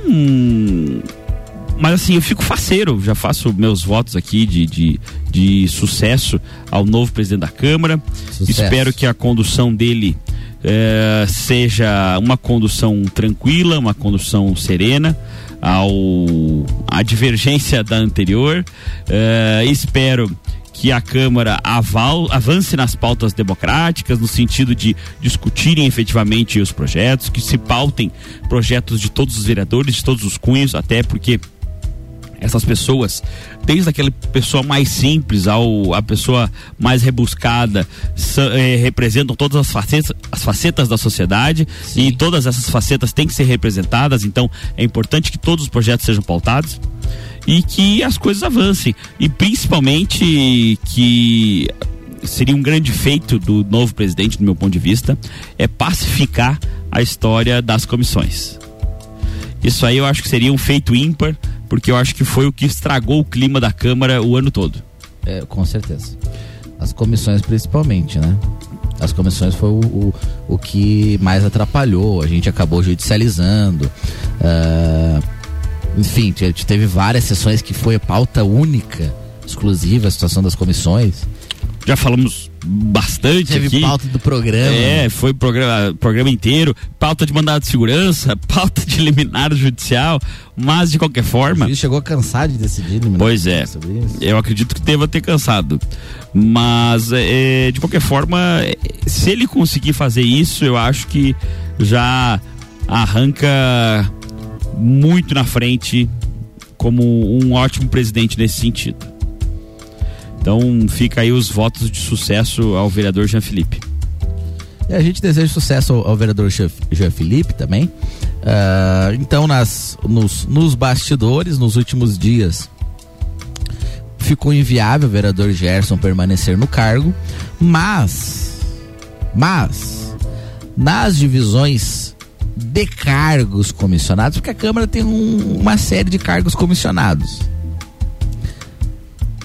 mas assim, eu fico faceiro, já faço meus votos aqui de, de, de sucesso ao novo presidente da Câmara. Sucesso. Espero que a condução dele eh, seja uma condução tranquila, uma condução serena ao a divergência da anterior. Uh, espero que a Câmara aval, avance nas pautas democráticas, no sentido de discutirem efetivamente os projetos, que se pautem projetos de todos os vereadores, de todos os cunhos, até porque essas pessoas, desde aquela pessoa mais simples ao a pessoa mais rebuscada, eh, representam todas as facetas, as facetas da sociedade Sim. e todas essas facetas têm que ser representadas. Então é importante que todos os projetos sejam pautados e que as coisas avancem e principalmente que seria um grande feito do novo presidente, do meu ponto de vista, é pacificar a história das comissões. Isso aí eu acho que seria um feito ímpar porque eu acho que foi o que estragou o clima da Câmara o ano todo. É, com certeza. As comissões principalmente, né? As comissões foi o, o, o que mais atrapalhou, a gente acabou judicializando. Uh, enfim, teve várias sessões que foi pauta única, exclusiva, a situação das comissões. Já falamos bastante Teve aqui. pauta do programa. É, foi programa, programa inteiro, pauta de mandado de segurança, pauta de liminar judicial, mas de qualquer forma. Ele chegou cansado de decidir. liminar Pois é, eu acredito que deva ter cansado. Mas, é, de qualquer forma, é, se ele conseguir fazer isso, eu acho que já arranca muito na frente como um ótimo presidente nesse sentido. Então fica aí os votos de sucesso ao vereador Jean Felipe. E a gente deseja sucesso ao, ao vereador Jean, Felipe também. Ah, então, nas, nos, nos bastidores, nos últimos dias, ficou inviável o vereador Gerson permanecer no cargo, mas, mas, nas divisões de cargos comissionados, porque a Câmara tem um- uma série de cargos comissionados.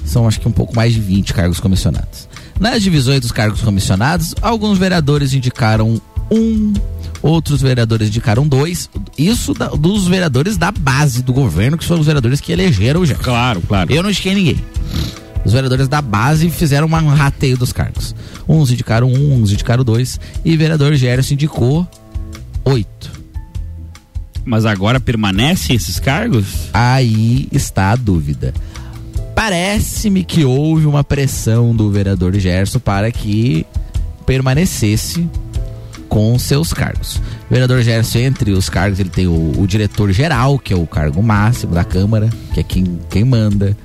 São acho que um pouco mais de 20 cargos comissionados. Nas divisões dos cargos comissionados, alguns vereadores indicaram um, outros vereadores indicaram dois. Isso da- dos vereadores da base do governo, que são os vereadores que elegeram o. Claro, claro. Eu não indiquei ninguém. Os vereadores da base fizeram um rateio dos cargos. Uns indicaram um, uns indicaram dois. E o vereador Gerson indicou oito. Mas agora permanecem esses cargos? Aí está a dúvida. Parece-me que houve uma pressão do vereador Gerson para que permanecesse com seus cargos. O vereador Gerson, entre os cargos, ele tem o, o diretor geral, que é o cargo máximo da Câmara, que é quem, quem manda.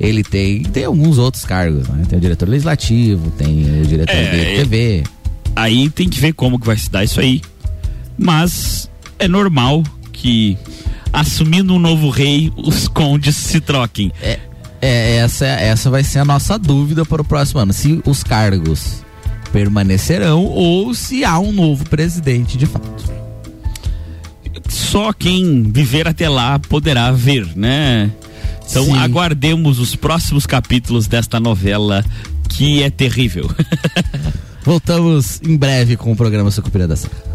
Ele tem, tem alguns outros cargos, né? Tem o diretor legislativo, tem o diretor É, de TV. Aí tem que ver como que vai se dar isso aí. Mas é normal que assumindo um novo rei, os condes se troquem. É, é, essa, essa vai ser a nossa dúvida para o próximo ano. Se os cargos permanecerão ou se há um novo presidente de fato. Só quem viver até lá poderá ver, né? Então Sim. aguardemos os próximos capítulos desta novela que é terrível. Voltamos em breve com o programa Sucupira da Serra.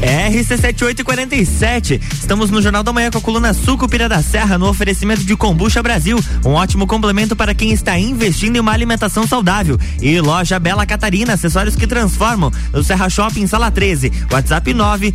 RC7847. Estamos no Jornal da Manhã com a coluna Sucupira da Serra no oferecimento de Combucha Brasil, um ótimo complemento para quem está investindo em uma alimentação saudável. E Loja Bela Catarina, acessórios que transformam. No Serra Shopping, sala 13. WhatsApp 9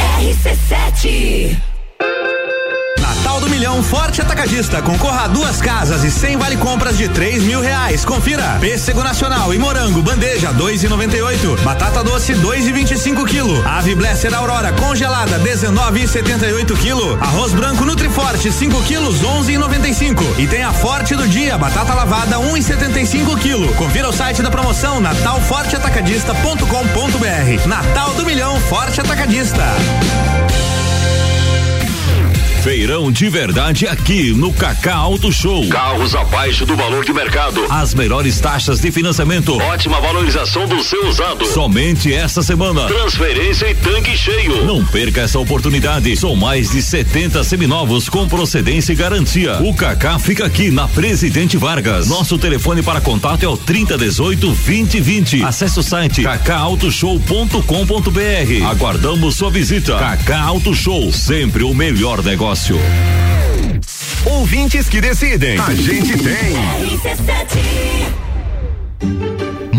RC7 Natal do Milhão Forte Atacadista. Concorra a duas casas e 100 vale compras de 3 mil reais. Confira. Pêssego Nacional e Morango, bandeja 2,98. Batata doce 2,25 quilo. Ave Blesser Aurora congelada 19,78 quilo. Arroz branco Nutriforte 5 quilos 11,95. E tem a Forte do dia, batata lavada 1,75 quilo. Confira o site da promoção natalforteatacadista.com.br. Natal do Milhão Forte Atacadista. Feirão de verdade aqui no Cacá Auto Show. Carros abaixo do valor de mercado. As melhores taxas de financiamento. Ótima valorização do seu usado. Somente esta semana. Transferência e tanque cheio. Não perca essa oportunidade. São mais de 70 seminovos com procedência e garantia. O Cacá fica aqui na Presidente Vargas. Nosso telefone para contato é o 3018 2020. Acesse o site cacautoshow.com.br. Aguardamos sua visita. Cacá Auto Show, sempre o melhor negócio. Ouvintes que decidem. A gente tem.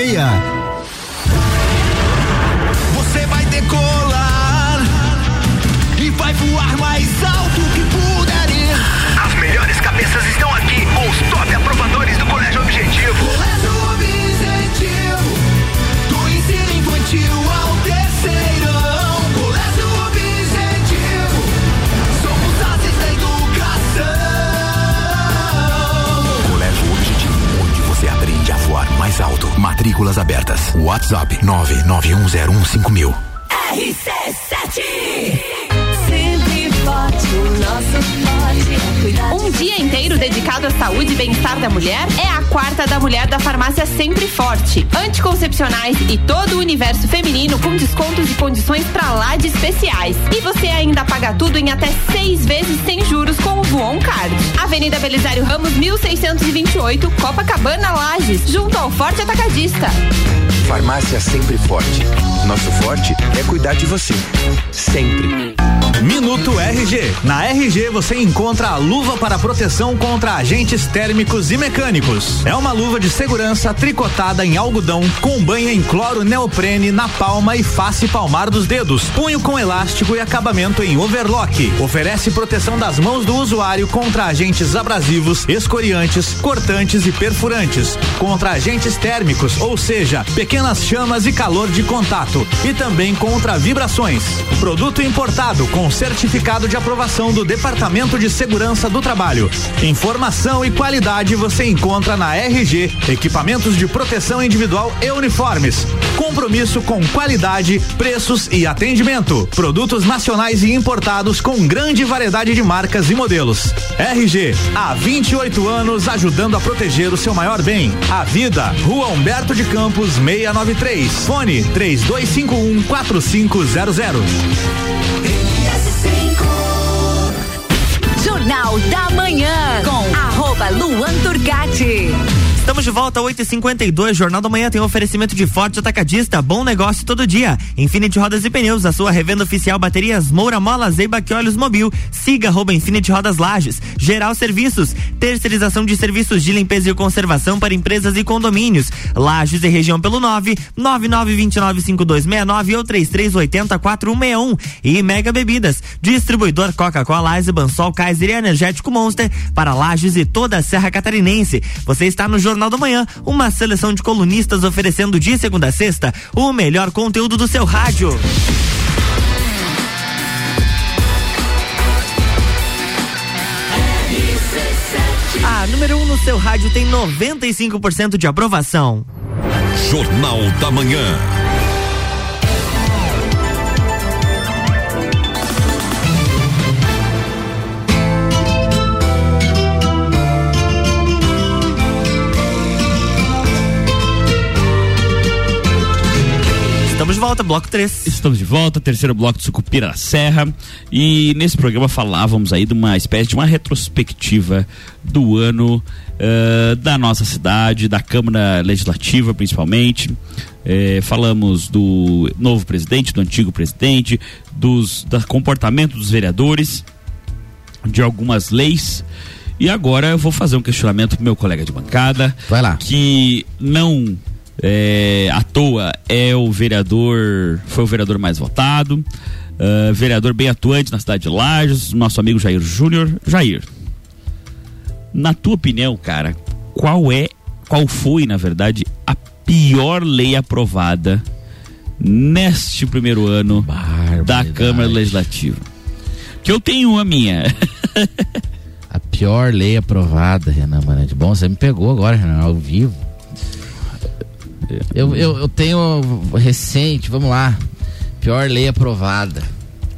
Você Matrículas abertas. WhatsApp 991015000. RC7 Um dia inteiro dedicado à saúde e bem-estar da mulher é a quarta da mulher da farmácia Sempre Forte. Anticoncepcionais e todo o universo feminino com descontos e condições pra lá de especiais. E você ainda paga tudo em até seis vezes sem juros com o Voon Card. Avenida Belisário Ramos, 1628, Copacabana, Lages, junto ao Forte Atacadista. Farmácia Sempre Forte. Nosso forte é cuidar de você. Sempre. Minuto RG. Na RG você encontra a luva para proteção contra agentes térmicos e mecânicos. É uma luva de segurança tricotada em algodão com banha em cloro neoprene na palma e face palmar dos dedos. Punho com elástico e acabamento em overlock. Oferece proteção das mãos do usuário contra agentes abrasivos, escoriantes, cortantes e perfurantes. Contra agentes térmicos, ou seja, pequenas chamas e calor de contato. E também contra vibrações. Produto importado com certificado de aprovação do Departamento de Segurança do Trabalho. Informação e qualidade você encontra na RG, equipamentos de proteção individual e uniformes. Compromisso com qualidade, preços e atendimento. Produtos nacionais e importados com grande variedade de marcas e modelos. RG, há 28 anos ajudando a proteger o seu maior bem, a vida. Rua Humberto de Campos, 693. Fone 3251 4500. Jornal da Manhã com arroba Luan Turcati. Estamos de volta, 8h52. Jornal da Manhã tem oferecimento de forte atacadista. Bom negócio todo dia. Infinity Rodas e Pneus, a sua revenda oficial baterias Moura Mola, Zeiba que Olhos Mobil. Siga arroba Infinity Rodas Lages. Geral Serviços. Terceirização de serviços de limpeza e conservação para empresas e condomínios. Lages e região pelo 9 99295269 ou 33804161. E Mega Bebidas. Distribuidor Coca-Cola, Eisenbahn, Sol, Kaiser e Energético Monster para Lages e toda a Serra Catarinense. Você está no Jornal da Manhã, uma seleção de colunistas oferecendo de segunda a sexta o melhor conteúdo do seu rádio. A número 1 um no seu rádio tem 95% de aprovação. Jornal da Manhã. Volta, bloco 3. Estamos de volta, terceiro bloco de Sucupira da Serra. E nesse programa falávamos aí de uma espécie de uma retrospectiva do ano eh, da nossa cidade, da Câmara Legislativa principalmente. Eh, falamos do novo presidente, do antigo presidente, dos do comportamento dos vereadores, de algumas leis. E agora eu vou fazer um questionamento pro meu colega de bancada. Vai lá. Que não é, à toa é o vereador, foi o vereador mais votado, ah, vereador bem atuante na cidade de Lages, nosso amigo Jair Júnior. Jair, na tua opinião, cara, qual é, qual foi, na verdade, a pior lei aprovada neste primeiro ano da Câmara Legislativa? Que eu tenho a minha. A pior lei aprovada, Renan Manete. Bom, você me pegou agora, Renan, ao vivo. Eu, eu, eu tenho recente, vamos lá. Pior lei aprovada.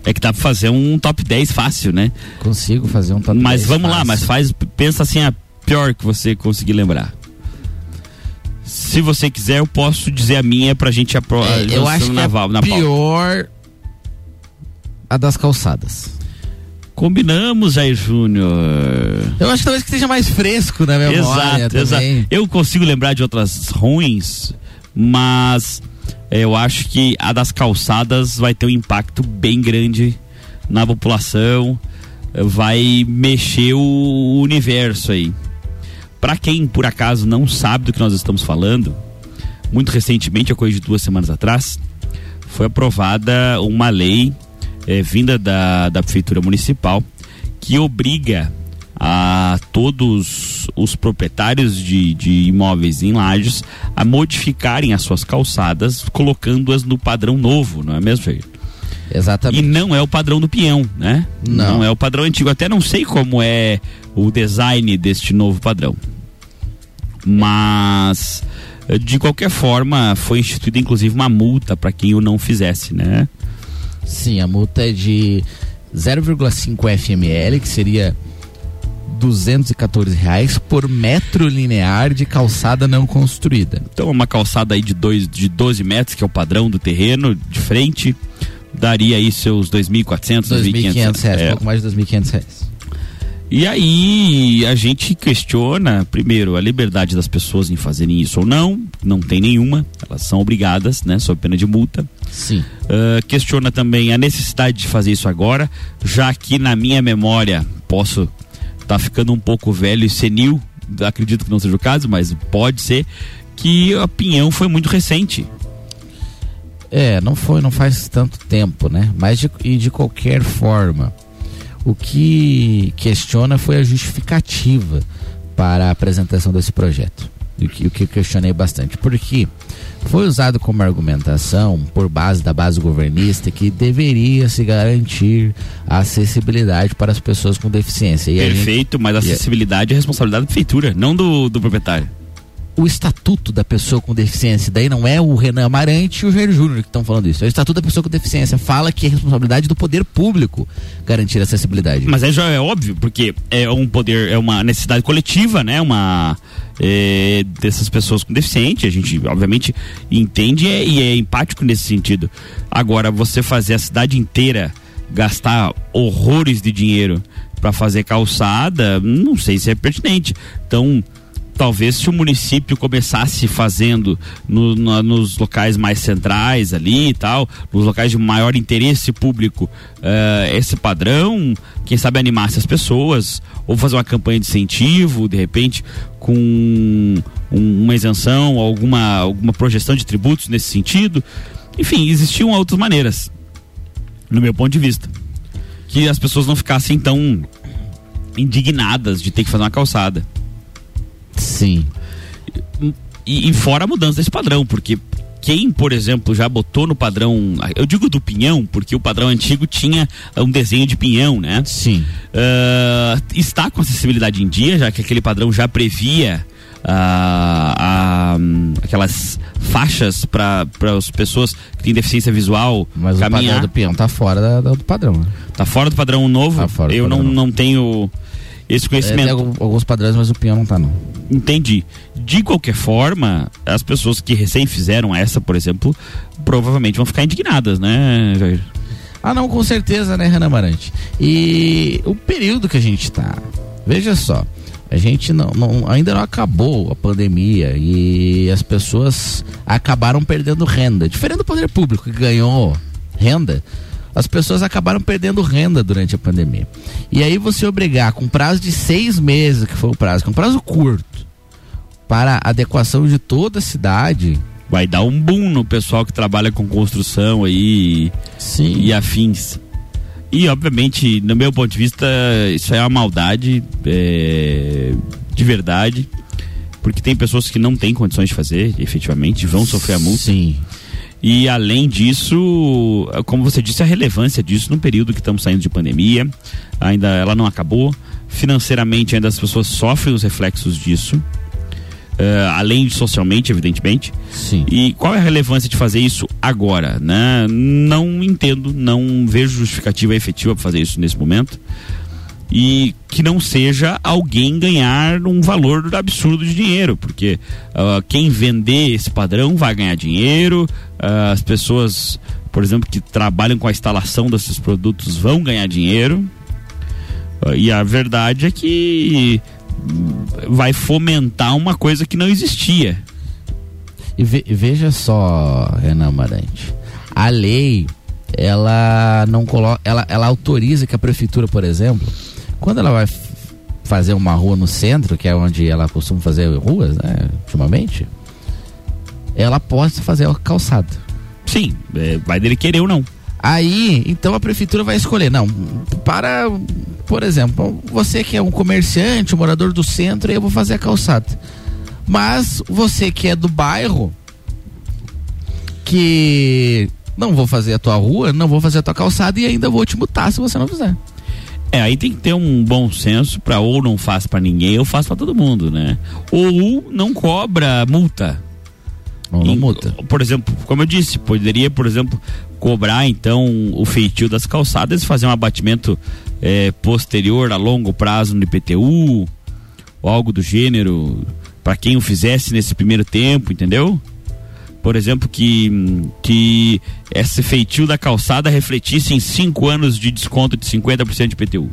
É que dá pra fazer um top 10 fácil, né? Consigo fazer um top Mas 10 vamos lá, fácil. mas faz, pensa assim a pior que você conseguir lembrar. Se você quiser, eu posso dizer a minha pra gente apro- É, eu acho que na, é val- na pauta. pior a das calçadas. Combinamos, Jair Júnior. Eu acho que talvez que esteja mais fresco na memória Exato, exato. também. Eu consigo lembrar de outras ruins, mas eu acho que a das calçadas vai ter um impacto bem grande na população, vai mexer o universo aí. Para quem por acaso não sabe do que nós estamos falando, muito recentemente, a coisa de duas semanas atrás, foi aprovada uma lei eh, vinda da, da prefeitura municipal que obriga a todos os proprietários de, de imóveis em lajes a modificarem as suas calçadas, colocando-as no padrão novo, não é mesmo, Jair? Exatamente. E não é o padrão do peão, né? Não. é o padrão antigo. Até não sei como é o design deste novo padrão. Mas de qualquer forma, foi instituída inclusive uma multa para quem o não fizesse, né? Sim, a multa é de 0,5 FML, que seria 214 reais por metro linear de calçada não construída. Então, uma calçada aí de, dois, de 12 metros, que é o padrão do terreno, de frente, daria aí seus 2.400, 2.500 reais, É. pouco mais de 2.500 reais. E aí a gente questiona, primeiro, a liberdade das pessoas em fazerem isso ou não. Não tem nenhuma, elas são obrigadas, né? Sob pena de multa. Sim. Ah, questiona também a necessidade de fazer isso agora, já que na minha memória posso estar ficando um pouco velho e senil, acredito que não seja o caso, mas pode ser que a Pinhão foi muito recente. É, não foi, não faz tanto tempo, né? Mas de, e de qualquer forma, o que questiona foi a justificativa para a apresentação desse projeto. O que, que eu questionei bastante. Porque foi usado como argumentação, por base da base governista, que deveria se garantir a acessibilidade para as pessoas com deficiência. E a gente- Perfeito, mas a e a- acessibilidade é responsabilidade da prefeitura, não do, do proprietário. O estatuto da pessoa com deficiência, daí não é o Renan Amarante e o Jair Júnior que estão falando isso. É o estatuto da pessoa com deficiência. Fala que é responsabilidade do poder público garantir a acessibilidade. Mas aí já é óbvio, porque é um poder, é uma necessidade coletiva, né? Uma é, dessas pessoas com deficiente. A gente, obviamente, entende e é, e é empático nesse sentido. Agora, você fazer a cidade inteira gastar horrores de dinheiro para fazer calçada, não sei se é pertinente. Então, talvez se o município começasse fazendo no- nos locais mais centrais ali e tal, nos locais de maior interesse público, eh, esse padrão, quem sabe animasse as pessoas, ou fazer uma campanha de incentivo, de repente, com um- uma isenção, alguma, alguma projeção de tributos nesse sentido. Enfim, existiam outras maneiras, no meu ponto de vista. Que as pessoas não ficassem tão indignadas de ter que fazer uma calçada. Sim. E, e fora a mudança desse padrão, porque quem, por exemplo, já botou no padrão, eu digo do pinhão, porque o padrão antigo tinha um desenho de pinhão, né? Sim. está com acessibilidade em dia, já que aquele padrão já previa ah, aquelas faixas para as pessoas que têm deficiência visual Mas o caminhar. padrão do peão tá fora da- da- do padrão. né? Tá fora do padrão novo? Tá fora eu não, novo. não tenho esse É, conhecimento. tem algum- alguns padrões, mas o peão não tá não. Entendi. De qualquer forma, as pessoas que recém fizeram essa, por exemplo, provavelmente vão ficar indignadas, né, Jair? Ah, não, com certeza, né, Renan Marante? E o período que a gente tá, veja só, a gente não, não- ainda não acabou a pandemia e as pessoas acabaram perdendo renda. Diferente do poder público que ganhou renda, as pessoas acabaram perdendo renda durante a pandemia. E aí você obrigar com prazo de seis meses, que foi o prazo, que é um prazo curto, para adequação de toda a cidade, Vai dar um boom no pessoal que trabalha com construção aí Sim. e afins. E, obviamente, no meu ponto de vista, isso é uma maldade é, de verdade. Porque tem pessoas que não têm condições de fazer, efetivamente, vão sofrer a multa. Sim. E além disso, como você disse, a relevância disso no período que estamos saindo de pandemia, ainda ela não acabou. Financeiramente, ainda as pessoas sofrem os reflexos disso. eh, além de socialmente, evidentemente. Sim. E qual é a relevância de fazer isso agora, né? Não entendo, não vejo justificativa efetiva para fazer isso nesse momento. E que não seja alguém ganhar um valor absurdo de dinheiro, porque uh, quem vender esse padrão vai ganhar dinheiro, uh, as pessoas, por exemplo, que trabalham com a instalação desses produtos vão ganhar dinheiro. Uh, e a verdade é que hum, vai fomentar uma coisa que não existia. E ve- veja só, Renan Amarante, a lei ela não coloca, ela, ela autoriza que a prefeitura, por exemplo, quando ela vai fazer uma rua no centro, que é onde ela costuma fazer ruas, né, ultimamente, ela pode fazer a calçada. Sim, é, vai dele querer ou não. Aí, então a prefeitura vai escolher, não, para, por exemplo, você que é um comerciante, um morador do centro, eu vou fazer a calçada. Mas você que é do bairro, que não vou fazer a tua rua, não vou fazer a tua calçada e ainda vou te multar se você não fizer. É, aí tem que ter um bom senso para ou não faz para ninguém ou faz para todo mundo, né? Ou não cobra multa. Ou não multa. Por exemplo, como eu disse, poderia, por exemplo, cobrar então o feitio das calçadas e fazer um abatimento eh, posterior a longo prazo no IPTU ou algo do gênero para quem o fizesse nesse primeiro tempo, entendeu? Por exemplo, que, que esse feitio da calçada refletisse em cinco anos de desconto de 50% de IPTU.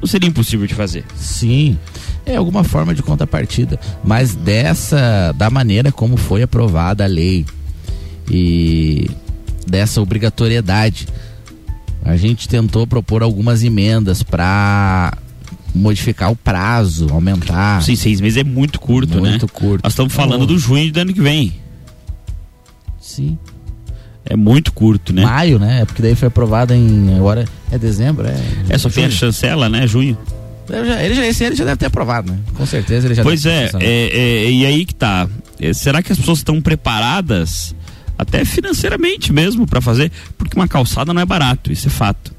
Não seria impossível de fazer. Sim, é alguma forma de contrapartida, mas dessa, da maneira como foi aprovada a lei e dessa obrigatoriedade, a gente tentou propor algumas emendas para modificar o prazo, aumentar. Sim, seis meses é muito curto, né? Muito curto. Nós estamos falando do junho do ano que vem. Sim. É muito curto, né? Maio, né? Porque daí foi aprovada em agora é dezembro, é. É, só tem a chancela, né? Junho. Ele já, ele já- esse ele já deve ter aprovado, né? Com certeza ele já Pois deve ter é, é, é, e aí que tá. É, será que as pessoas estão preparadas, até financeiramente mesmo, para fazer? Porque uma calçada não é barato, isso é fato.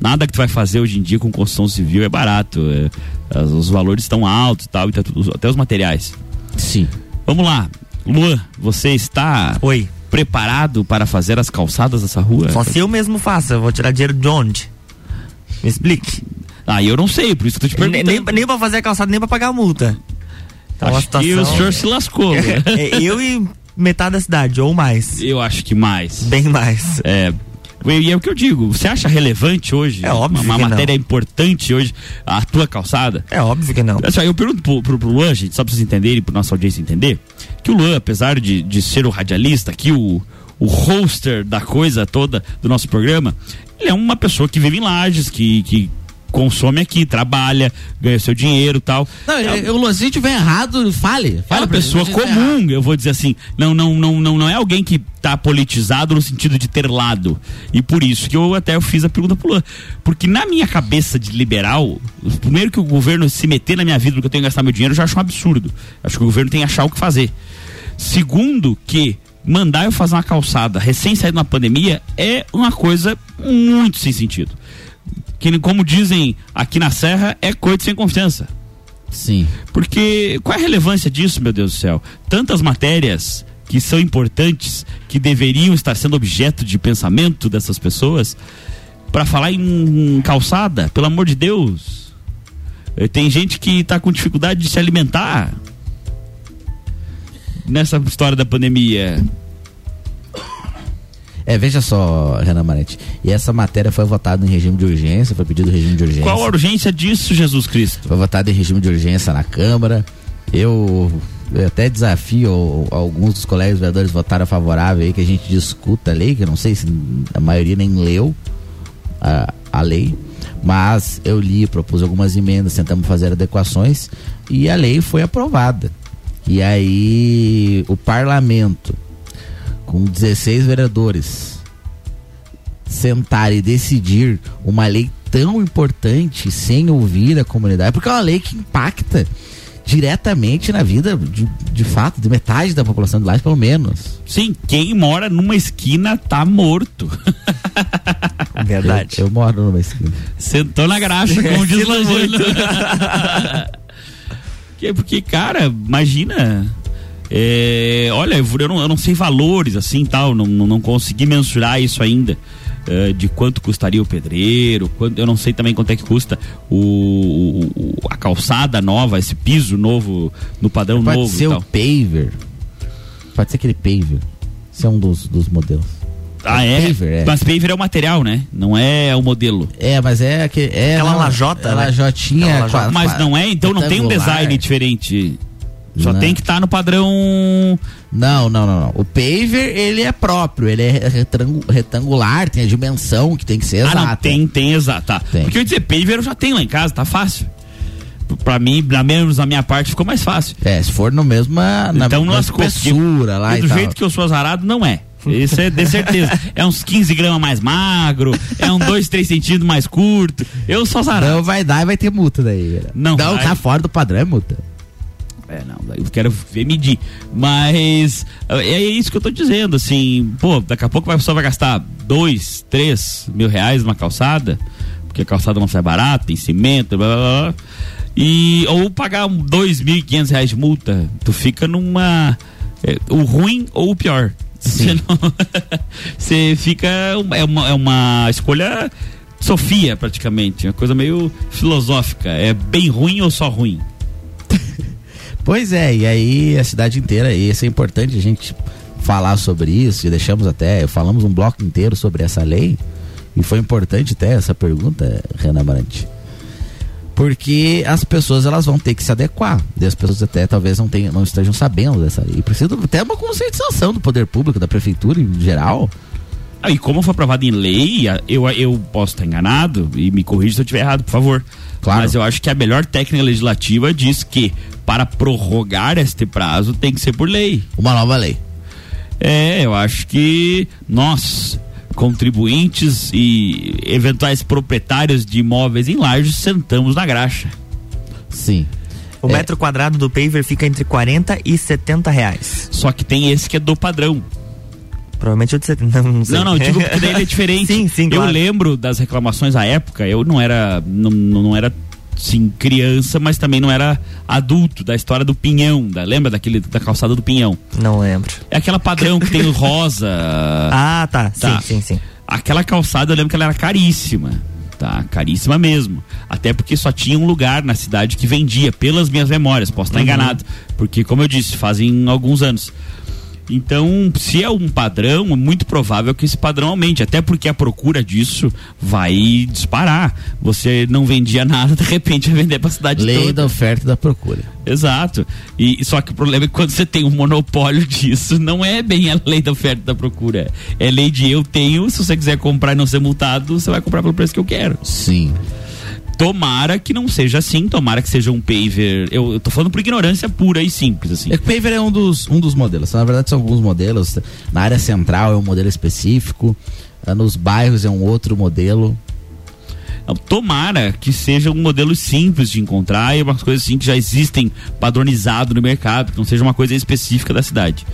Nada que tu vai fazer hoje em dia com construção civil é barato. é, as- os valores estão altos e tal, e tá tudo- até os materiais. Sim. Vamos lá. Luan, você está Oi. Preparado para fazer as calçadas dessa rua? Só se eu mesmo faça, eu vou tirar dinheiro de onde? Me explique. Ah, eu não sei, por isso que eu tô te perguntando. nem, nem pra fazer a calçada, nem pra pagar a multa. Então, Acho que o senhor se lascou. né? É, eu e metade da cidade, ou mais. Eu acho que mais. Bem mais. É. E é o que eu digo, você acha relevante hoje? É óbvio Uma, que uma não. matéria importante hoje, a tua calçada? É óbvio que não. Assim, eu pergunto pro, pro, pro Luan, gente, só pra vocês entenderem, pro nossa audiência entender, que o Luan, apesar de, de ser o radialista aqui, o, o hoster da coisa toda do nosso programa, ele é uma pessoa que vive em Lages, que, que consome aqui, trabalha, ganha seu dinheiro e tal. Não, é, eu, Luan, se estiver errado, fale. é Fale uma ele, pessoa comum, eu vou dizer assim. Não, não, não, não, não é alguém que tá politizado no sentido de ter lado. E por isso que eu até eu fiz a pergunta pro Luan. Porque na minha cabeça de liberal, primeiro que o governo se meter na minha vida porque eu tenho que gastar meu dinheiro, eu já acho um absurdo. Acho que o governo tem que achar o que fazer. Segundo, que mandar eu fazer uma calçada recém saído uma pandemia é uma coisa muito sem sentido. Que como dizem aqui na Serra, é coisa sem confiança. Sim. Porque qual é a relevância disso, meu Deus do céu? Tantas matérias que são importantes, que deveriam estar sendo objeto de pensamento dessas pessoas, para falar em calçada, pelo amor de Deus. Eh, Tem gente que está com dificuldade de se alimentar nessa história da pandemia. É, veja só, Renan Marente. E essa matéria foi votada em regime de urgência, foi pedido regime de urgência. Qual a urgência disso, Jesus Cristo? Foi votada em regime de urgência na Câmara. Eu, eu até desafio alguns dos colegas vereadores votaram favorável aí que a gente discuta a lei, que eu não sei se a maioria nem leu a, a lei, mas eu li, propus algumas emendas, tentamos fazer adequações e a lei foi aprovada. E aí o parlamento, com 16 vereadores, sentar e decidir uma lei tão importante sem ouvir a comunidade, porque é uma lei que impacta diretamente na vida de, de fato de metade da população de Lages, pelo menos. Sim, quem mora numa esquina tá morto. Verdade. Eu, eu moro numa esquina. Sentou na graxa, como diz Langino. Que- Porque, cara, imagina. É, olha, eu não, eu não sei valores assim tal, não, não, não consegui mensurar isso ainda. eh, de quanto custaria o pedreiro, quanto, eu não sei também quanto é que custa o, o- a calçada nova, esse piso novo, no padrão Pode novo. e ser tal. o paver. Pode ser aquele paver. Esse é um dos, dos modelos. Ah, é? Paver, é. Mas paver é o material, né? Não é o modelo. É, mas é aquele. É, Aquela não, lajota, é né? lajotinha. Aquela lajota. Mas não é, então não tem um design diferente. Só Não. tem que estar no padrão. Não, não, não, não. O paver, ele é próprio, ele é retangular, tem a dimensão que tem que ser Ah, exata. não, tem, tem exato. Tá. Tem. Porque eu ia dizer, paver eu já tenho lá em casa, tá fácil. Pra mim, na menos na minha parte, ficou mais fácil. É, se for no mesma, na então, mesma nós espessura lá e do tal. jeito que eu sou azarado, não é. Isso é de certeza. é uns 15 gramas mais magro, é um 2, 3 centímetros mais curto. Eu sou azarado. Não vai dar e vai ter multa daí. Não, Não, vai. tá fora do padrão, é multa. É, não, eu quero ver medir. Mas é é isso que eu tô dizendo, assim, pô, daqui a pouco a pessoa vai gastar dois, três mil reais numa calçada, porque a calçada não sai barata, tem cimento, blá blá blá. E, ou pagar dois mil e quinhentos reais de multa, tu fica numa. é, o ruim ou o pior. Você não- Você fica. É uma, é uma escolha Sofia, praticamente. Uma coisa meio filosófica. É bem ruim ou só ruim? Pois é, e aí a cidade inteira, e isso é importante a gente falar sobre isso, e deixamos até, falamos um bloco inteiro sobre essa lei, e foi importante até essa pergunta, Renan Marante. Porque as pessoas elas vão ter que se adequar. E as pessoas até talvez não, tenham, não estejam sabendo dessa lei. E precisa até uma conscientização do poder público, da prefeitura em geral. E como foi aprovado em lei, eu, eu posso estar enganado e me corrija se eu estiver errado, por favor. Claro. Mas eu acho que a melhor técnica legislativa diz que para prorrogar este prazo tem que ser por lei. Uma nova lei. É, eu acho que nós, contribuintes e eventuais proprietários de imóveis em lajes, sentamos na graxa. Sim. O metro quadrado do paver fica entre 40 e 70 reais. Só que tem esse que é do padrão. Provavelmente o de 70. Não, não, sei. Não, não, eu digo porque daí ele é diferente. sim, sim, Eu claro. lembro das reclamações à época, eu não era. Não, não era sim criança, mas também não era adulto, da história do pinhão. Da, lembra daquele da calçada do pinhão? Não lembro. É aquela padrão que tem o rosa. Ah, tá. Tá. Sim, sim, sim. Aquela calçada eu lembro que ela era caríssima. Tá, caríssima mesmo. Até porque só tinha um lugar na cidade que vendia, pelas minhas memórias, posso estar Uhum. enganado. Porque, como eu disse, fazem alguns anos. Então, se é um padrão, é muito provável que esse padrão aumente, até porque a procura disso vai disparar. Você não vendia nada, de repente vai vender pra cidade Lei toda. da oferta e da procura. Exato. E só que o problema é que quando você tem um monopólio disso, não é bem a lei da oferta e da procura. É lei de eu tenho, se você quiser comprar e não ser multado, você vai comprar pelo preço que eu quero. Sim. Tomara que não seja assim, tomara que seja um paver. Eu, eu tô falando por ignorância pura e simples, assim. É que o paver é um dos, um dos modelos. Na verdade, são alguns modelos. Na área central é um modelo específico. ah, Nos bairros é um outro modelo. Tomara que seja um modelo simples de encontrar e umas coisas assim que já existem padronizado no mercado, que não seja uma coisa específica da cidade.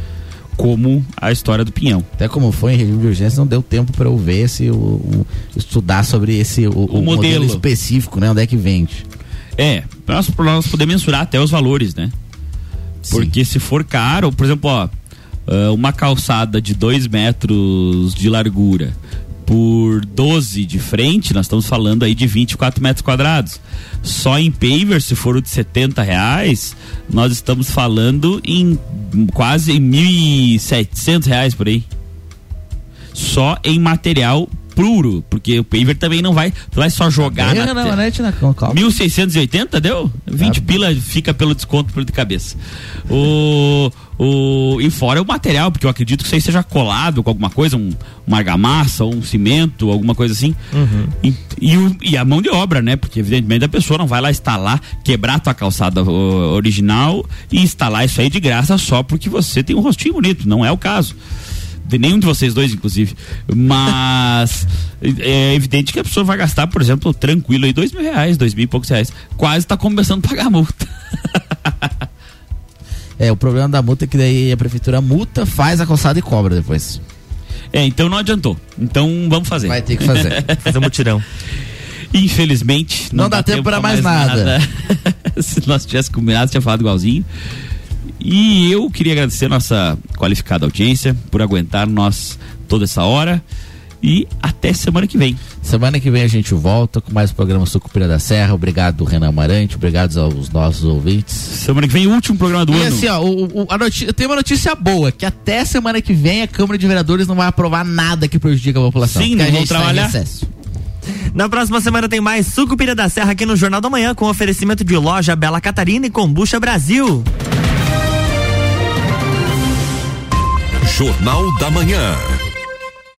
Como a história do pinhão. Até como foi em regime de urgência, não deu tempo para eu ver esse, o, o- estudar sobre esse o, o modelo. modelo. específico, né? Onde é que vende? É, pra nós, nós poder mensurar até os valores, né? Porque se for caro, por exemplo, ó, ah, uma calçada de 2 metros de largura por 12 de frente, nós estamos falando aí de 24 metros quadrados. Só em paver, se for o de 70 reais, nós estamos falando em quase 1.700 reais por aí. Só em material puro, porque o paver também não vai, tu vai só jogar na Manete, né? Com- calma. 1680 deu? 20 pila fica pelo desconto pelo de cabeça. O, o, e fora o material, porque eu acredito que isso aí seja colado com alguma coisa, um, uma argamassa, um cimento, alguma coisa assim. E, e, o- e a mão de obra, né? Porque evidentemente a pessoa não vai lá instalar, quebrar a tua calçada original e instalar isso aí de graça só porque você tem um rostinho bonito. Não é o caso de nenhum de vocês dois, inclusive. Mas é evidente que a pessoa vai gastar, por exemplo, tranquilo aí, dois mil reais, dois mil e poucos reais. Quase está começando a pagar a multa. É, o problema da multa é que daí a prefeitura multa, faz a calçada e cobra depois. É, então não adiantou. Então vamos fazer. Vai ter que fazer. fazer um mutirão. Infelizmente, Não dá tempo pra mais nada. Se nós tivéssemos combinado, tinha falado igualzinho. E eu queria agradecer a nossa qualificada audiência por aguentar nós toda essa hora. e até semana que vem. Semana que vem a gente volta com mais o programa Sucupira da Serra. Obrigado, Renan Amarante. Obrigado aos nossos ouvintes. Semana que vem, o último programa do e ano. assim, ó, o, o, a notícia, tem uma notícia boa, que até semana que vem a Câmara de Vereadores não vai aprovar nada que prejudique a população. Sim, não a vão gente tá em trabalhar. recesso. Na próxima semana tem mais Sucupira da Serra aqui no Jornal da Manhã com oferecimento de loja Bela Catarina e Combucha Brasil. Jornal da Manhã.